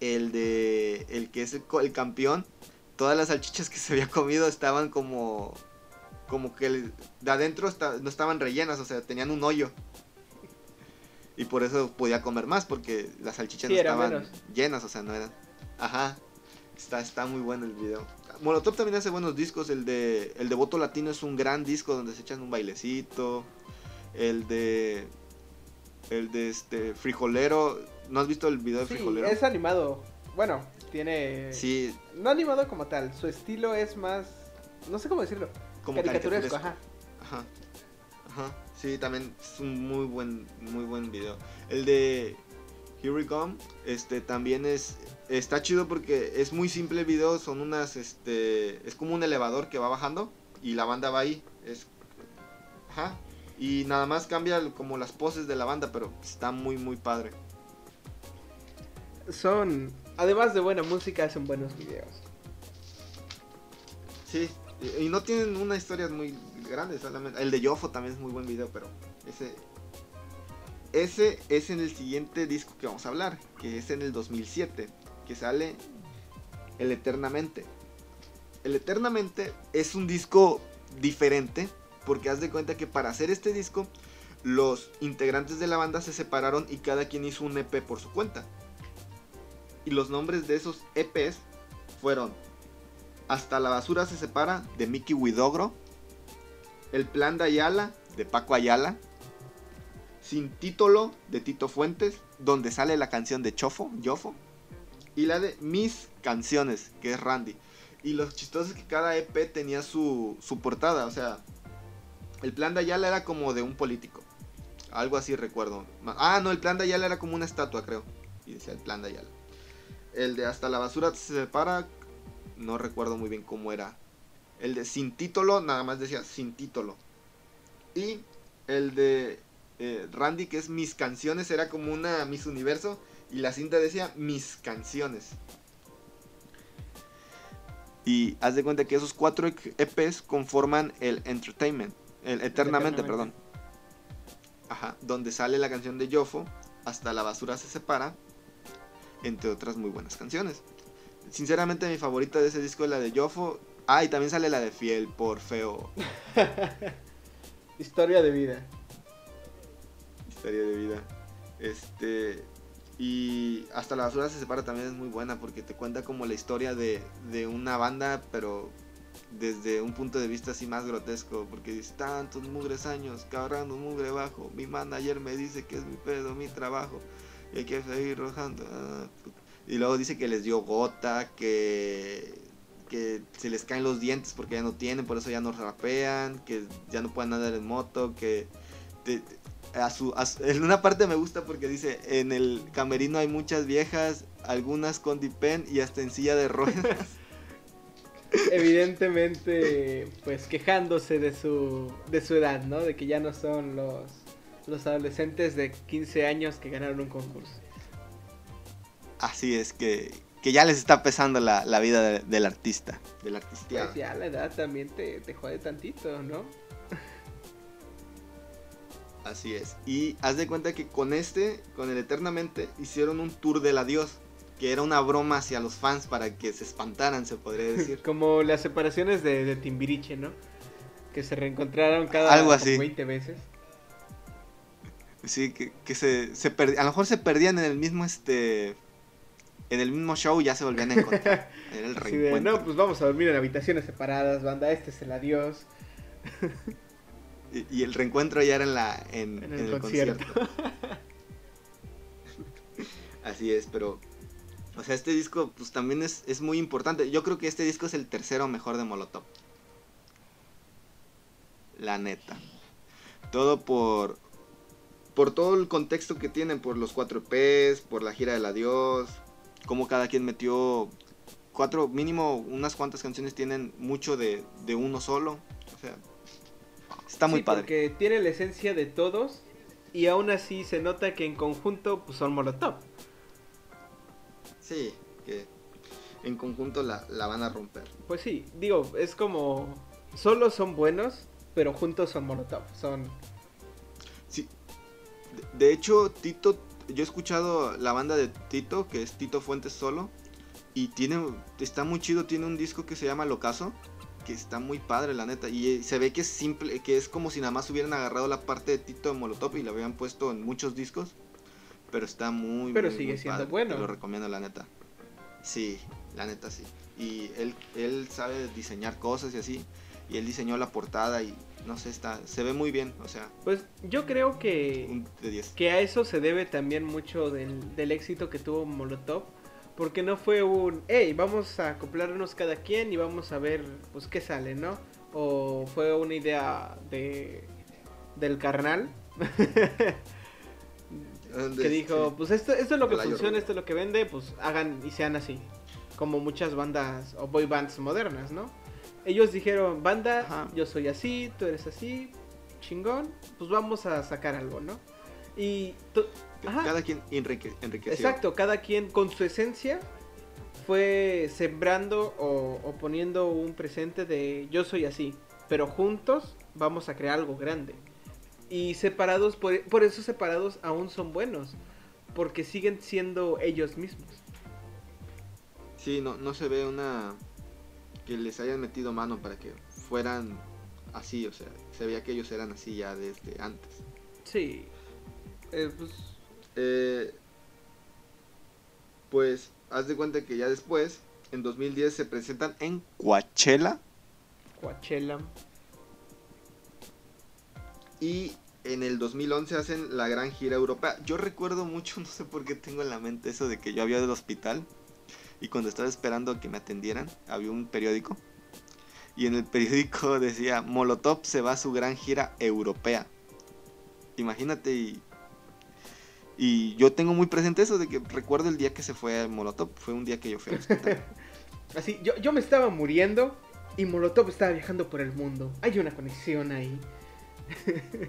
Speaker 2: el de el que es el, campeón todas las salchichas que se había comido estaban como como que de adentro no estaban rellenas, o sea, tenían un hoyo. Y por eso podía comer más, porque las salchichas no estaban llenas, o sea, no eran. Ajá. Está, está muy bueno el video. Molotov también hace buenos discos. El de, el de Voto Latino es un gran disco donde se echan un bailecito. El de. El de este. Frijolero. ¿No has visto el video de Frijolero?
Speaker 1: Es animado. Bueno, tiene.
Speaker 2: Sí.
Speaker 1: No animado como tal. Su estilo es más. No sé cómo decirlo. Como caricaturesco, ajá.
Speaker 2: Ajá. Ajá. Sí, también es un muy buen, muy buen video. El de Here We Come, este también es está chido porque es muy simple el video, son unas este es como un elevador que va bajando y la banda va ahí, es ajá, y nada más cambia como las poses de la banda, pero está muy muy padre.
Speaker 1: Son además de buena música, son buenos videos.
Speaker 2: Sí, y no tienen una historia muy grande. El de Yofo también es muy buen video, pero ese. Ese es en el siguiente disco que vamos a hablar, que es en el 2007, que sale El Eternamente. El Eternamente es un disco diferente, porque haz de cuenta que para hacer este disco, los integrantes de la banda se separaron y cada quien hizo un EP por su cuenta. Y los nombres de esos EPs fueron hasta la basura se separa de Mickey Widogro. El plan de Ayala de Paco Ayala. Sin título de Tito Fuentes, donde sale la canción de Chofo, Yofo. Y la de Mis Canciones, que es Randy. Y lo chistoso es que cada EP tenía su, su portada. O sea, el plan de Ayala era como de un político. Algo así recuerdo. Ah, no, el plan de Ayala era como una estatua, creo. Y decía el plan de Ayala. El de Hasta la basura se separa no recuerdo muy bien cómo era. El de sin título, nada más decía sin título. Y el de eh, Randy, que es mis canciones, era como una Miss Universo. Y la cinta decía mis canciones. Y haz de cuenta que esos cuatro EPs conforman el Entertainment. El Eternamente, perdón. Ajá, donde sale la canción de Yofo, Hasta la basura se separa, entre otras muy buenas canciones. Sinceramente mi favorita de ese disco es la de Yofo. Ah, y también sale la de Fiel por Feo.
Speaker 1: Historia de vida.
Speaker 2: Historia de vida. Este. Y hasta la basura se separa también es muy buena porque te cuenta como la historia de, de una banda, pero desde un punto de vista así más grotesco, porque dice tantos mugres años, cargando mugre bajo, mi manager me dice que es mi pedo, mi trabajo, y hay que seguir rojando. Ah, y luego dice que les dio gota, que, que se les caen los dientes porque ya no tienen, por eso ya no rapean, que ya no pueden andar en moto, que... a su, en una parte me gusta porque dice, en el camerino hay muchas viejas, algunas con dipen y hasta en silla de ruedas.
Speaker 1: Evidentemente, pues quejándose de su, de su edad, ¿no? De que ya no son los, los adolescentes de 15 años que ganaron un concurso.
Speaker 2: Así es, que, ya les está pesando la, vida del artista, del artista.
Speaker 1: Pues ya la edad también te, te jode tantito, ¿no?
Speaker 2: Así es. Y haz de cuenta que con este, con el Eternamente, hicieron un tour del adiós. Que era una broma hacia los fans para que se espantaran, se podría decir.
Speaker 1: Como las separaciones de, Timbiriche, ¿no? Que se reencontraron cada
Speaker 2: Algo así.
Speaker 1: 20 veces.
Speaker 2: Sí, que, se, se a lo mejor se perdían en el mismo este en el mismo show ya se volvían a encontrar. Era el reencuentro.
Speaker 1: no, pues vamos a dormir en habitaciones separadas, banda, este es el adiós.
Speaker 2: y, el reencuentro ya era en, la, en, el, concierto. Así es, pero... O sea, este disco pues también es, es muy importante. Yo creo que este disco es el tercero mejor de Molotov. La neta. Todo por... Por todo el contexto que tienen, por los 4 Ps, por la gira del adiós, como cada quien metió cuatro, mínimo unas cuantas canciones tienen mucho de, uno solo. O sea, está muy padre.
Speaker 1: Porque tiene la esencia de todos y aún así se nota que en conjunto pues, son Molotov.
Speaker 2: Sí, que en conjunto la, van a romper.
Speaker 1: Pues sí, digo, es como. Solo son buenos, pero juntos son Molotov. Son.
Speaker 2: Sí. De hecho, Tito yo he escuchado la banda de Tito, que es Tito Fuentes solo, Y tiene, está muy chido, tiene un disco que se llama Locaso, que está muy padre, la neta. Y eh, se ve que es simple, que es como si nada más hubieran agarrado la parte de Tito de Molotov y la habían puesto en muchos discos. Pero está muy,
Speaker 1: Pero
Speaker 2: muy,
Speaker 1: sigue
Speaker 2: muy
Speaker 1: siendo
Speaker 2: padre.
Speaker 1: bueno.
Speaker 2: Te lo recomiendo, la neta. Sí, la neta sí. Y él, él sabe diseñar cosas y así. Y él diseñó la portada y no sé, está, se ve muy bien. O sea,
Speaker 1: Pues yo creo que,
Speaker 2: un de 10.
Speaker 1: que a eso se debe también mucho del, del éxito que tuvo Molotov. Porque no fue un, hey, vamos a acoplarnos cada quien y vamos a ver, pues, qué sale, ¿no? O fue una idea de del carnal que dijo, pues esto, esto es lo que funciona, esto es lo que vende, pues hagan y sean así. Como muchas bandas o boy bands modernas, ¿no? Ellos dijeron, banda,
Speaker 2: Ajá.
Speaker 1: yo soy así, tú eres así, chingón, pues vamos a sacar algo, ¿no? Y ajá,
Speaker 2: Cada quien enrique, enriqueció.
Speaker 1: exacto, cada quien con su esencia fue sembrando o, o poniendo un presente de yo soy así, pero juntos vamos a crear algo grande. Y separados, por, por eso separados aún son buenos, porque siguen siendo ellos mismos.
Speaker 2: Sí, no, no se ve una. Que les hayan metido mano para que fueran así, o sea, se veía que ellos eran así ya desde antes.
Speaker 1: Sí. Eh, pues,
Speaker 2: Eh, pues, haz de cuenta que ya después, en 2010, se presentan en Coachella
Speaker 1: Coachella.
Speaker 2: y en el 2011 hacen la gran gira europea. Yo recuerdo mucho, no sé por qué tengo en la mente eso de que yo había del hospital y cuando estaba esperando a que me atendieran, había un periódico y en el periódico decía Molotov se va a su gran gira europea. Imagínate y y yo tengo muy presente eso de que recuerdo el día que se fue a Molotov, fue un día que yo fui al hospital.
Speaker 1: Así, yo, yo me estaba muriendo y Molotov estaba viajando por el mundo. Hay una conexión ahí.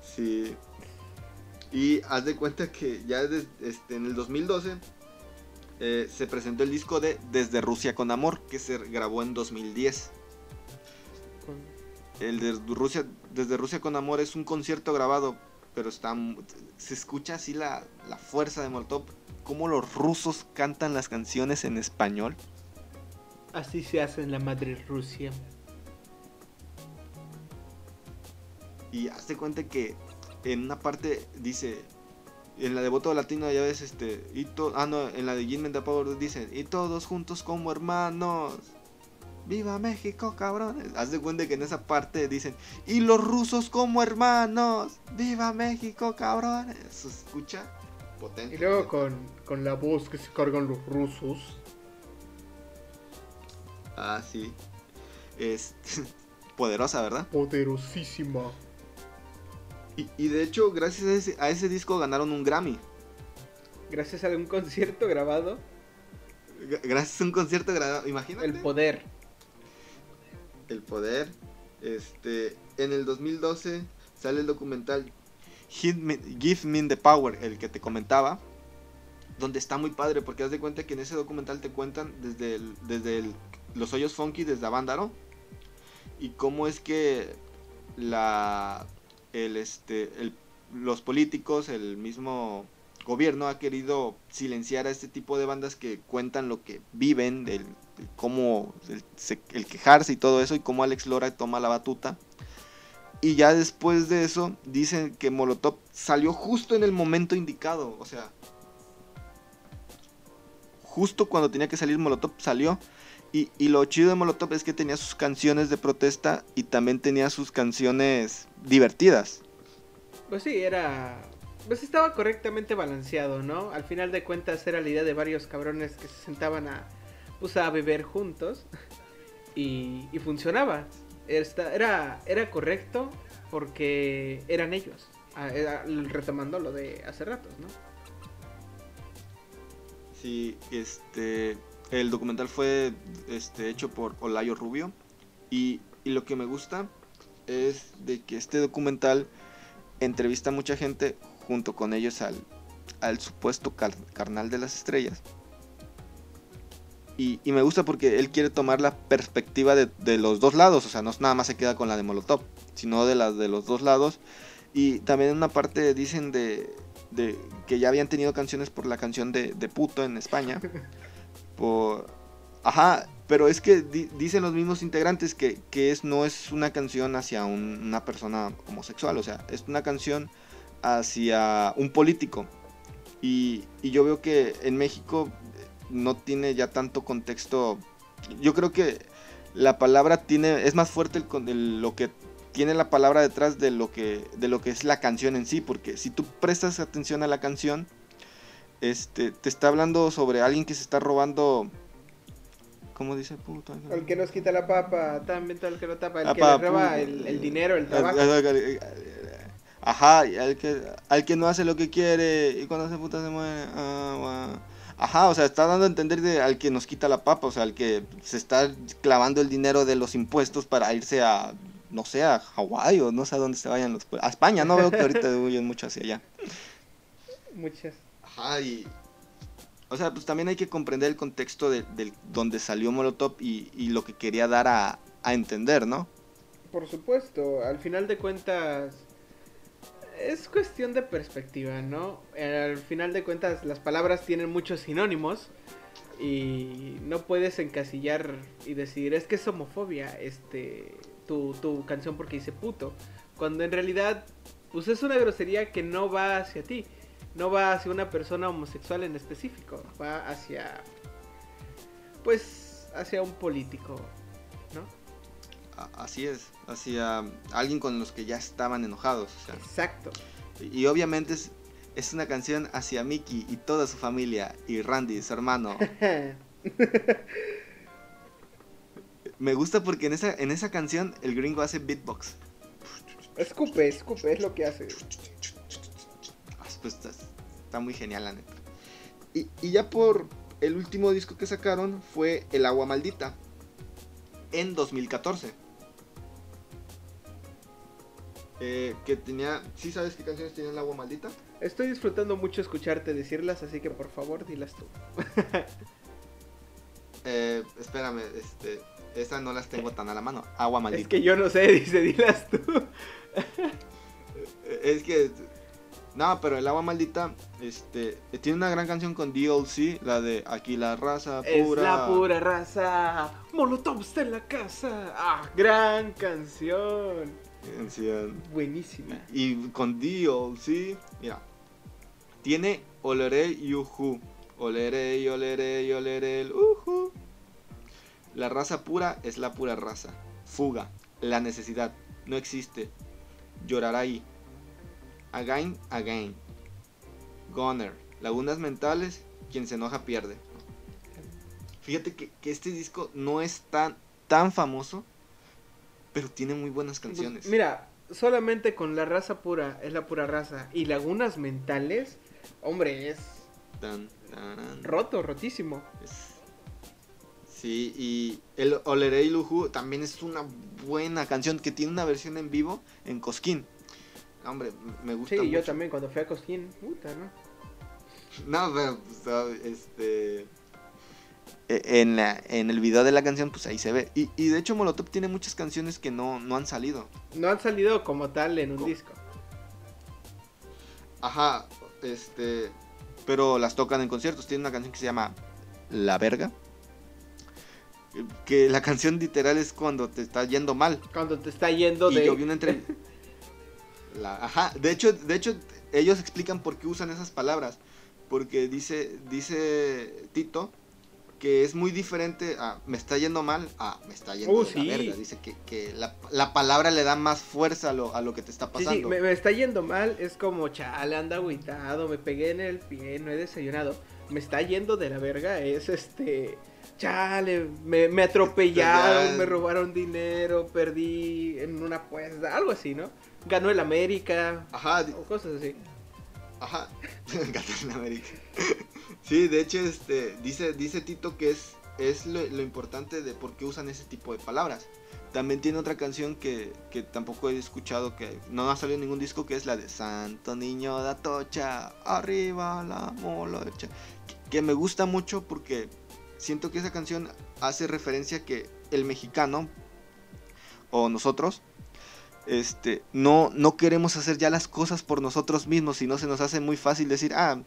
Speaker 2: Sí. Y haz de cuenta que ya des- este, en el 2012 eh, se presentó el disco de Desde Rusia con Amor, que se grabó en 2010.
Speaker 1: Con-
Speaker 2: El de Rusia, Desde Rusia con Amor es un concierto grabado, pero está se escucha así la, la fuerza de Molotov, cómo los rusos cantan las canciones en español.
Speaker 1: Así se hace en la madre Rusia.
Speaker 2: Y haz de cuenta que en una parte dice, en la de Voto Latino ya ves este, y to- ah no, en la de Jim the Power dice, y todos juntos como hermanos. ¡Viva México, cabrones! Haz de cuenta que en esa parte dicen, y los rusos como hermanos. ¡Viva México, cabrones! Se escucha potente.
Speaker 1: Y luego con, con la voz que se cargan los rusos.
Speaker 2: Ah, sí. Es poderosa, ¿verdad?
Speaker 1: Poderosísima.
Speaker 2: Y, y de hecho, gracias a ese, a ese disco ganaron un Grammy.
Speaker 1: Gracias a un concierto grabado,
Speaker 2: G- Gracias a un concierto grabado. Imagínate.
Speaker 1: el poder.
Speaker 2: El poder. Este, en el 2012 sale el documental Hit Me- Give Me the Power, el que te comentaba, donde está muy padre porque haz de cuenta que en ese documental te cuentan desde el- desde el- los hoyos funky desde Avándaro y cómo es que la el este el- los políticos, el mismo gobierno ha querido silenciar a este tipo de bandas que cuentan lo que viven, del, cómo el, el quejarse y todo eso, y cómo Alex Lora toma la batuta. Y ya después de eso, dicen que Molotov salió justo en el momento indicado, o sea, justo cuando tenía que salir Molotov salió. Y, y lo chido de Molotov es que tenía sus canciones de protesta y también tenía sus canciones divertidas.
Speaker 1: Pues sí, era. Pues estaba correctamente balanceado, ¿no? Al final de cuentas era la idea de varios cabrones que se sentaban a. Pues a beber juntos. Y, y funcionaba. Esta- era, era correcto porque eran ellos. Retomando lo de hace ratos, ¿no?
Speaker 2: Sí, este, el documental fue este, hecho por Olayo Rubio y, y lo que me gusta es de que este documental entrevista a mucha gente junto con ellos al, al supuesto car- carnal de las estrellas. Y, y me gusta porque él quiere tomar la perspectiva de, de los dos lados, o sea, no nada más se queda con la de Molotov, sino de la de los dos lados. Y también en una parte dicen de, de que ya habían tenido canciones por la canción de, de puto en España. Ajá, pero es que dicen los mismos integrantes que, es, no es una canción hacia una persona homosexual, o sea, es una canción hacia un político. Y, y, yo veo que en México no tiene ya tanto contexto. Yo creo que la palabra tiene es más fuerte lo que tiene la palabra detrás de lo que de lo que es la canción en sí, porque si tú prestas atención a la canción, este te está hablando sobre alguien que se está robando ¿Cómo dice puto?
Speaker 1: El que nos quita la papa, también el que lo tapa, el que le roba el, dinero, el trabajo.
Speaker 2: Ajá, al que, al que no hace lo que quiere y cuando se puta se muere. Ah, Ajá, o sea, está dando a entender de, al que nos quita la papa, o sea, al que se está clavando el dinero de los impuestos para irse a, no sé, a Hawái o no sé a dónde se vayan los... A España, no veo que ahorita huyen mucho hacia allá.
Speaker 1: Muchas.
Speaker 2: Ajá, y... O sea, pues también hay que comprender el contexto de, donde salió Molotov y, y, lo que quería dar a, a entender, ¿no?
Speaker 1: Por supuesto, al final de cuentas es cuestión de perspectiva, ¿no? Al final de cuentas, las palabras tienen muchos sinónimos y no puedes encasillar y decir, es que es homofobia este tu, tu canción porque dice puto, cuando en realidad pues es una grosería que no va hacia ti, no va hacia una persona homosexual en específico, va hacia pues hacia un político, ¿no?
Speaker 2: Así es, hacia alguien con los que ya estaban enojados.
Speaker 1: Exacto.
Speaker 2: Y, obviamente es, es una canción hacia Mickey y toda su familia y Randy, su hermano. Me gusta porque en esa, en esa canción el gringo hace beatbox.
Speaker 1: Escupe, escupe, es lo que hace.
Speaker 2: Ah, pues está, muy genial, la neta. Y, y ya por el último disco que sacaron fue El Agua Maldita en 2014. Eh, que tenía. ¿Sí sabes qué canciones tenía el agua maldita?
Speaker 1: Estoy disfrutando mucho escucharte decirlas, así que por favor dilas tú.
Speaker 2: eh, espérame, este. Esas no las tengo tan a la mano. Agua maldita.
Speaker 1: Es que yo no sé, dice, dilas tú.
Speaker 2: es que. No, pero el agua maldita, este, tiene una gran canción con DLC, la de Aquí la raza
Speaker 1: pura. Es la pura raza. Molotov está en la casa. Ah, gran canción. Buenísima.
Speaker 2: Y con sí. Mira. Tiene Olere Yuhu. Olere, olere, olere, uhu. La raza pura es la pura raza. Fuga. La necesidad. No existe. Llorarai. Again, again. Goner. Lagunas mentales. Quien se enoja pierde. Fíjate que, que este disco no es tan, tan famoso pero tiene muy buenas pues, canciones.
Speaker 1: Mira, solamente con la raza pura, es la pura raza, y lagunas mentales, hombre, es roto, rotísimo.
Speaker 2: Sí, y el Olerei Luju también es una buena canción que tiene una versión en vivo en Cosquín. Hombre, me gusta.
Speaker 1: Sí, yo también cuando fui a Cosquín, puta, ¿no?
Speaker 2: No, pero, pues, este e, en, en el video de la canción, pues ahí se ve. Y, y, de hecho Molotov tiene muchas canciones que no, no han salido.
Speaker 1: No han salido como tal en un disco.
Speaker 2: Ajá, este... Pero las tocan en conciertos. Tiene una canción que se llama La Verga. Que la canción literal es cuando te está yendo mal.
Speaker 1: Cuando te está yendo
Speaker 2: y
Speaker 1: de...
Speaker 2: yo vi una Ajá, de hecho, de hecho, ellos explican por qué usan esas palabras. Porque dice, dice Tito que es muy diferente a me está yendo mal a me está yendo
Speaker 1: uh,
Speaker 2: de la verga. Dice que, que la, la, palabra le da más fuerza a lo, a lo que te está pasando. Sí,
Speaker 1: sí, me, está yendo mal, es como chale, anda agüitado, me pegué en el pie, no he desayunado. Me está yendo de la verga, es este. Chale, me, me atropellaron, me robaron dinero, perdí en una apuesta, algo así, ¿no? Ganó el América.
Speaker 2: Ajá.
Speaker 1: O cosas así.
Speaker 2: Ajá, ganó el América. Sí, de hecho, este, dice, dice Tito que es, es lo, importante de por qué usan ese tipo de palabras. También tiene otra canción que, que, tampoco he escuchado, que no ha salido en ningún disco, que es la de Santo Niño de Atocha, arriba la molocha. Que, que me gusta mucho porque siento que esa canción hace referencia que el mexicano, o nosotros, este, no, no queremos hacer ya las cosas por nosotros mismos, sino se nos hace muy fácil decir, ah,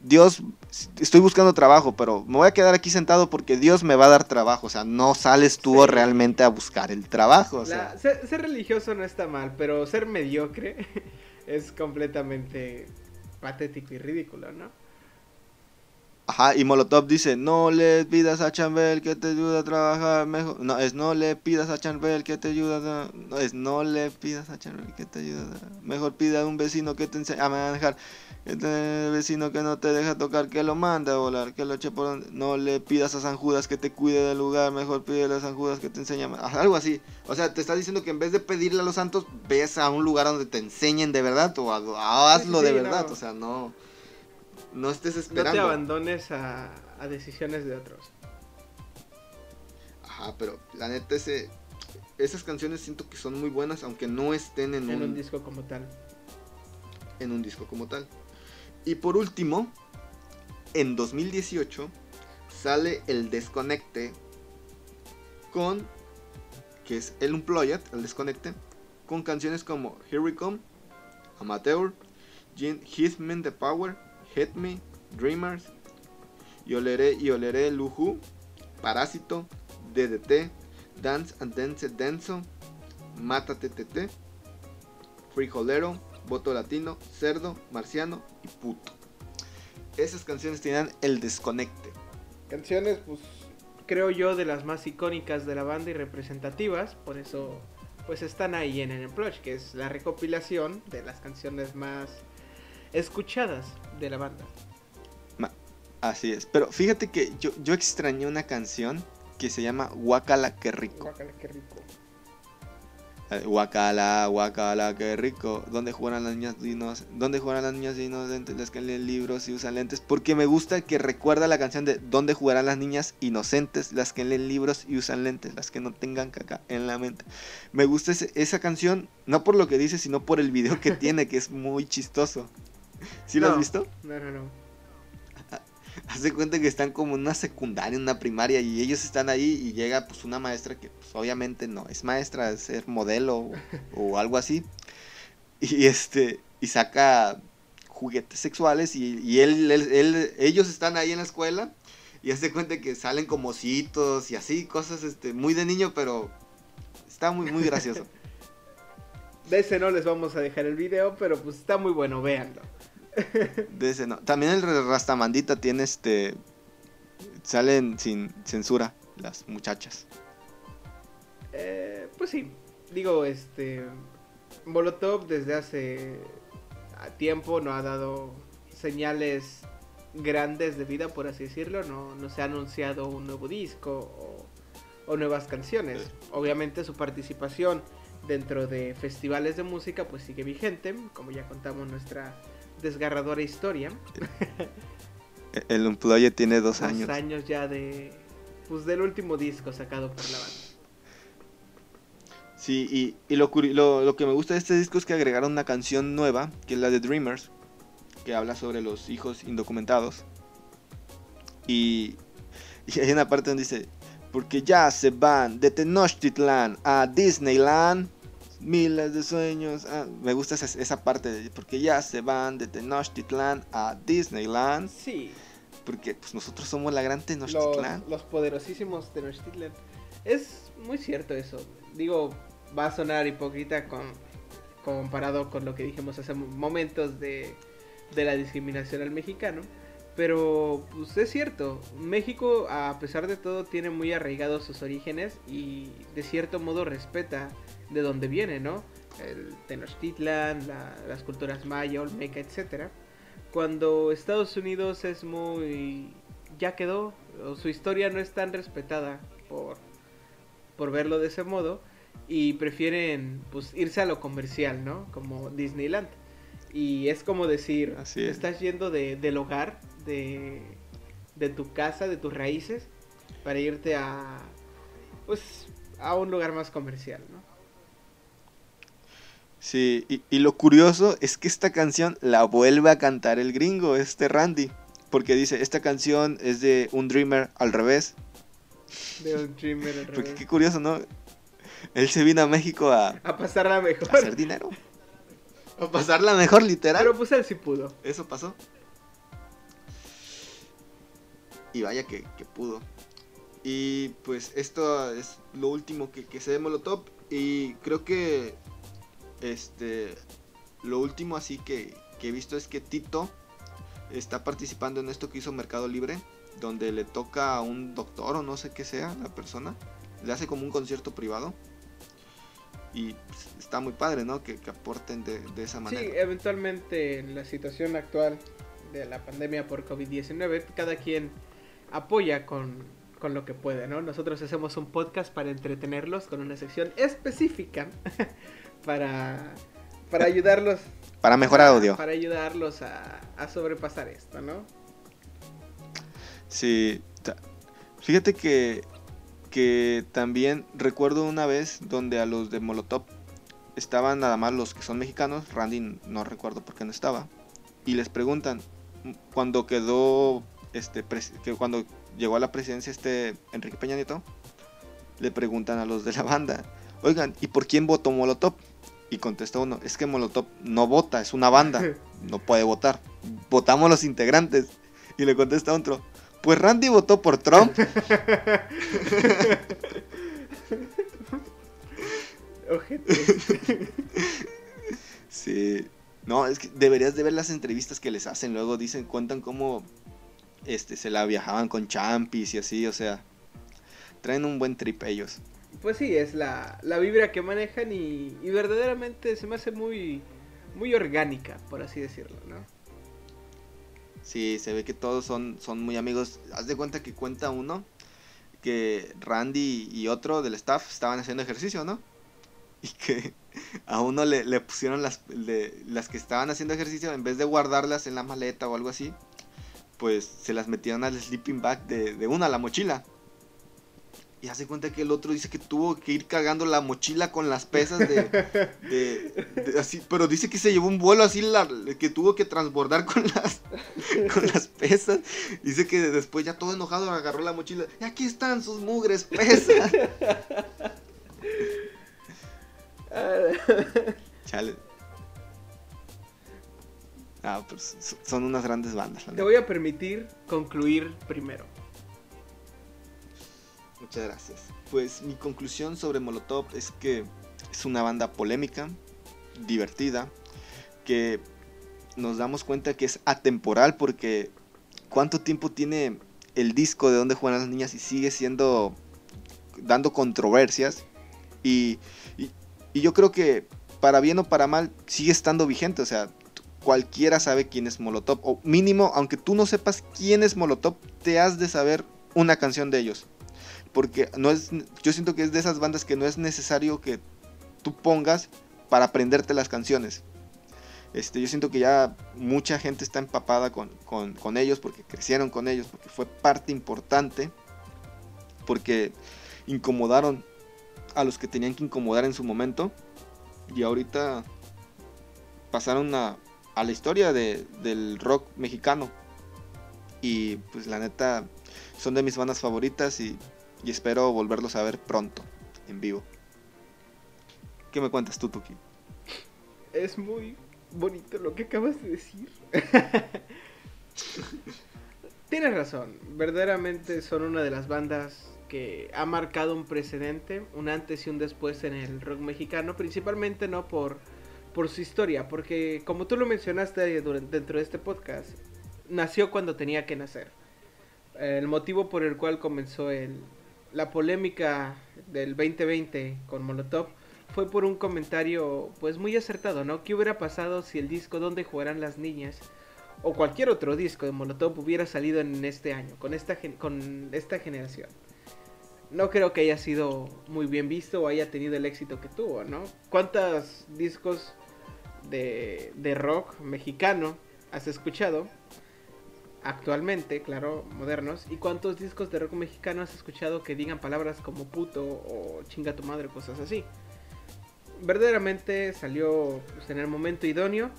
Speaker 2: Dios, estoy buscando trabajo, pero me voy a quedar aquí sentado porque Dios me va a dar trabajo. O sea, no sales tú realmente a buscar el trabajo.
Speaker 1: ser, religioso no está mal, pero ser mediocre es completamente patético y ridículo, ¿no?
Speaker 2: Ajá, y Molotov dice, no le pidas a Chambel que te ayude a trabajar mejor. No, es no le pidas a Chambel que te ayude a... No, es no le pidas a Chambel que te ayude a... Mejor pida a un vecino que te enseñe a manejar. El vecino que no te deja tocar, que lo manda a volar, que lo eche por donde... No le pidas a San Judas que te cuide del lugar, mejor pídele a San Judas que te enseñe a... Algo así. O sea, te está diciendo que en vez de pedirle a los santos, ves a un lugar donde te enseñen de verdad o hazlo de verdad. O sea, no... No estés esperando. No
Speaker 1: te abandones a, decisiones de otros.
Speaker 2: Ajá, pero la neta ese, esas canciones siento que son muy buenas, aunque no estén en,
Speaker 1: en un, disco como tal.
Speaker 2: En un disco como tal. Y por último, en 2018 sale el Desconecte con, que es el Unplugged, el Desconecte, con canciones como Here We Come, Amateur, Hitman the Power, Hit Me, Dreamers, y oleré y oleré Luju, Parásito, DDT, Dance and Dance Denso, Mátate TT, Frijolero, Voto Latino, Cerdo, Marciano y Puto. Esas canciones tenían el desconecte.
Speaker 1: Canciones, pues, creo yo, de las más icónicas de la banda y representativas, por eso, pues están ahí en el Plush, que es la recopilación de las canciones más escuchadas de la banda.
Speaker 2: Así es, pero fíjate que yo, yo extrañé una canción que se llama Guacala, qué rico.
Speaker 1: Guacala, qué rico.
Speaker 2: Eh, guacala, guacala, qué rico. ¿Dónde juegan las niñas dinos? ¿Dónde juegan las niñas inocentes? Las que leen libros y usan lentes. Porque me gusta que recuerda la canción de ¿Dónde jugarán las niñas inocentes? Las que leen libros y usan lentes. Las que no tengan caca en la mente. Me gusta esa canción, no por lo que dice, sino por el video que tiene, que es muy chistoso. ¿Sí lo has visto?
Speaker 1: No, no, no.
Speaker 2: Hace cuenta que están como en una secundaria, en una primaria, y ellos están ahí y llega pues una maestra que pues, obviamente no es maestra, es ser modelo o, algo así. Y este, y saca juguetes sexuales y, él, él, ellos están ahí en la escuela y hace cuenta que salen como ositos y así, cosas este, muy de niño, pero está muy, muy gracioso.
Speaker 1: De ese no les vamos a dejar el video, pero pues está muy bueno, véanlo.
Speaker 2: De ese no. También el Rastamandita tiene este. Salen sin censura las muchachas.
Speaker 1: Eh, pues sí. Digo, este. Molotov desde hace tiempo no ha dado señales grandes de vida, por así decirlo. No, no se ha anunciado un nuevo disco o, o nuevas canciones. Obviamente su participación dentro de festivales de música pues sigue vigente, como ya contamos nuestra desgarradora historia.
Speaker 2: El Unplugged tiene dos,
Speaker 1: dos
Speaker 2: años.
Speaker 1: años ya de pues del último disco sacado por la banda.
Speaker 2: Sí, y, lo, lo, que me gusta de este disco es que agregaron una canción nueva, que es la de Dreamers, que habla sobre los hijos indocumentados. Y, y hay una parte donde dice, porque ya se van de Tenochtitlan a Disneyland. Miles de sueños. Ah, me gusta esa, parte, porque ya se van de Tenochtitlan a Disneyland.
Speaker 1: Sí.
Speaker 2: Porque pues, nosotros somos la gran Tenochtitlan.
Speaker 1: Los, los poderosísimos Tenochtitlan. Es muy cierto eso. Digo, va a sonar hipócrita con, comparado con lo que dijimos hace momentos de, de la discriminación al mexicano. Pero pues es cierto, México a pesar de todo tiene muy arraigados sus orígenes y de cierto modo respeta de dónde viene, ¿no? El Tenochtitlan, las culturas maya, olmeca, etc. Cuando Estados Unidos es muy... ya quedó, su historia no es tan respetada por, por verlo de ese modo y prefieren pues irse a lo comercial, ¿no? Como Disneyland. Y es como decir, estás yendo de, del hogar, de, de tu casa, de tus raíces, para irte a, pues, a un lugar más comercial, ¿no?
Speaker 2: Sí, y, lo curioso es que esta canción la vuelve a cantar el gringo, este Randy. Porque dice, esta canción es de un Dreamer al revés.
Speaker 1: De un Dreamer al revés.
Speaker 2: Porque qué curioso, ¿no? Él se vino a México a...
Speaker 1: A pasarla mejor.
Speaker 2: A hacer dinero. A pasarla mejor, literal.
Speaker 1: Pero pues él sí pudo.
Speaker 2: Eso pasó. Y vaya que, pudo. Y pues esto es lo último que, que sé de Molotov. Y creo que este lo último así que, que he visto es que Tito está participando en esto que hizo Mercado Libre, donde le toca a un doctor o no sé qué sea la persona, le hace como un concierto privado. Y pues, está muy padre, ¿no? Que, aporten de, esa manera.
Speaker 1: Sí, eventualmente en la situación actual de la pandemia por COVID-19, cada quien apoya con, con lo que puede, ¿no? Nosotros hacemos un podcast para entretenerlos con una sección específica para, para ayudarlos
Speaker 2: para mejorar audio.
Speaker 1: Para ayudarlos a, sobrepasar esto, ¿no?
Speaker 2: Sí. Fíjate que, que también recuerdo una vez donde a los de Molotov estaban nada más los que son mexicanos, Randy no recuerdo por qué no estaba, y les preguntan, cuando quedó, este, que cuando llegó a la presidencia este Enrique Peña Nieto, le preguntan a los de la banda, oigan, ¿y por quién votó Molotov? Y contesta uno, es que Molotov no vota, es una banda, no puede votar. Votamos los integrantes. Y le contesta otro, pues Randy votó por Trump. sí. No, es que deberías de ver las entrevistas que les hacen. Luego dicen, cuentan cómo este, se la viajaban con champis y así, o sea, traen un buen trip ellos
Speaker 1: pues sí, es la, la vibra que manejan y, y, verdaderamente se me hace muy, muy orgánica, por así decirlo, ¿no?
Speaker 2: Sí, se ve que todos son, son muy amigos. Haz de cuenta que cuenta uno que Randy y otro del staff estaban haciendo ejercicio, ¿no? Y que a uno le, le pusieron las, las que estaban haciendo ejercicio, en vez de guardarlas en la maleta o algo así, pues se las metieron al sleeping bag de, de una, la mochila. Y hace cuenta que el otro dice que tuvo que ir cargando la mochila con las pesas de, así, pero dice que se llevó un vuelo así la, que tuvo que transbordar con las con las pesas. Dice que después ya todo enojado agarró la mochila. Y aquí están sus mugres pesas. Chale. Ah, pues son unas grandes bandas.
Speaker 1: Te voy a permitir concluir primero.
Speaker 2: Muchas gracias. Pues mi conclusión sobre Molotov es que es una banda polémica, divertida, que nos damos cuenta que es atemporal porque cuánto tiempo tiene el disco de donde juegan las niñas y sigue siendo dando controversias y, y, yo creo que para bien o para mal sigue estando vigente, o sea, cualquiera sabe quién es Molotov o mínimo, aunque tú no sepas quién es Molotov, te has de saber una canción de ellos porque no es, yo siento que es de esas bandas que no es necesario que tú pongas para aprenderte las canciones. Este, yo siento que ya mucha gente está empapada con, con, ellos porque crecieron con ellos, porque fue parte importante, porque incomodaron a los que tenían que incomodar en su momento y ahorita pasaron a, a la historia de, del rock mexicano y pues la neta son de mis bandas favoritas y y espero volverlos a ver pronto, en vivo. ¿Qué me cuentas tú, Tuki?
Speaker 1: Es muy bonito lo que acabas de decir. Tienes razón, verdaderamente son una de las bandas que ha marcado un precedente, un antes y un después en el rock mexicano, principalmente no por, por su historia, porque como tú lo mencionaste dentro de este podcast, nació cuando tenía que nacer. El motivo por el cual comenzó la polémica del 2020 con Molotov fue por un comentario pues muy acertado, ¿no? ¿Qué hubiera pasado si el disco Donde jugarán las niñas o cualquier otro disco de Molotov hubiera salido en este año, con esta, con esta generación? No creo que haya sido muy bien visto o haya tenido el éxito que tuvo, ¿no? ¿Cuántos discos de, de rock mexicano has escuchado? actualmente, claro, modernos, y cuántos discos de rock mexicano has escuchado que digan palabras como puto o chinga tu madre, cosas así. Verdaderamente salió pues, en el momento idóneo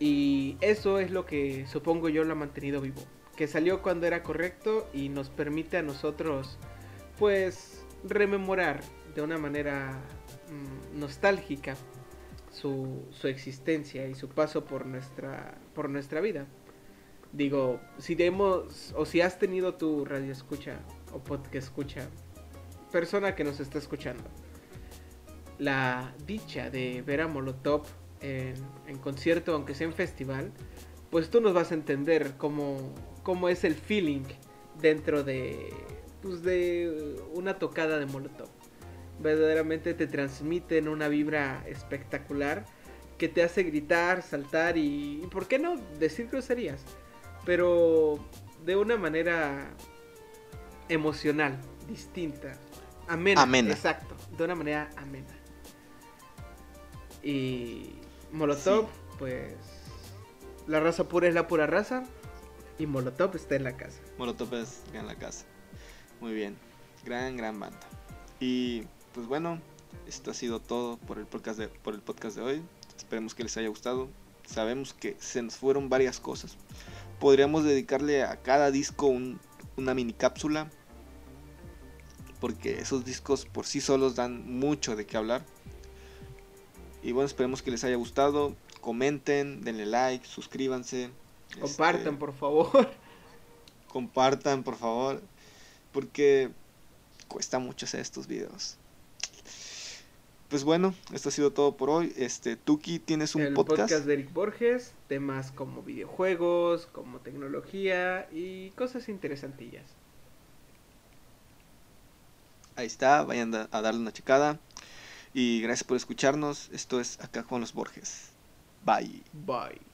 Speaker 1: y eso es lo que supongo yo lo ha mantenido vivo. Que salió cuando era correcto y nos permite a nosotros pues rememorar de una manera mm, nostálgica su, existencia y su paso por nuestra, por nuestra vida. Digo, si hemos, o si has tenido tu radio escucha o podcast escucha, persona que nos está escuchando, la dicha de ver a Molotov en, en concierto, aunque sea en festival, pues tú nos vas a entender cómo, cómo es el feeling dentro de, pues de una tocada de Molotov. Verdaderamente te transmiten una vibra espectacular que te hace gritar, saltar y, y ¿por qué no decir groserías? Pero de una manera emocional, distinta, amena,
Speaker 2: Amena.
Speaker 1: exacto, de una manera amena. Y Molotov,
Speaker 2: Sí.
Speaker 1: pues la raza pura es la pura raza y Molotov está en la casa.
Speaker 2: Molotov es en la casa. Muy bien. Gran, gran banda. Y pues bueno, esto ha sido todo por el podcast de, por el podcast de hoy. Esperemos que les haya gustado. Sabemos que se nos fueron varias cosas. Podríamos dedicarle a cada disco un- una mini cápsula. Porque esos discos por sí solos dan mucho de qué hablar. Y bueno, esperemos que les haya gustado. Comenten, denle like, suscríbanse.
Speaker 1: Compartan,
Speaker 2: este,
Speaker 1: por favor.
Speaker 2: compartan por favor porque cuesta mucho hacer estos videos pues bueno esto ha sido todo por hoy. Este Tuki tienes un
Speaker 1: el
Speaker 2: podcast,
Speaker 1: podcast de Eric Borges, temas como videojuegos, como tecnología y cosas interesantillas.
Speaker 2: ahí está vayan a darle una checada. Y gracias por escucharnos. Esto es acá con los Borges. Bye.
Speaker 1: Bye.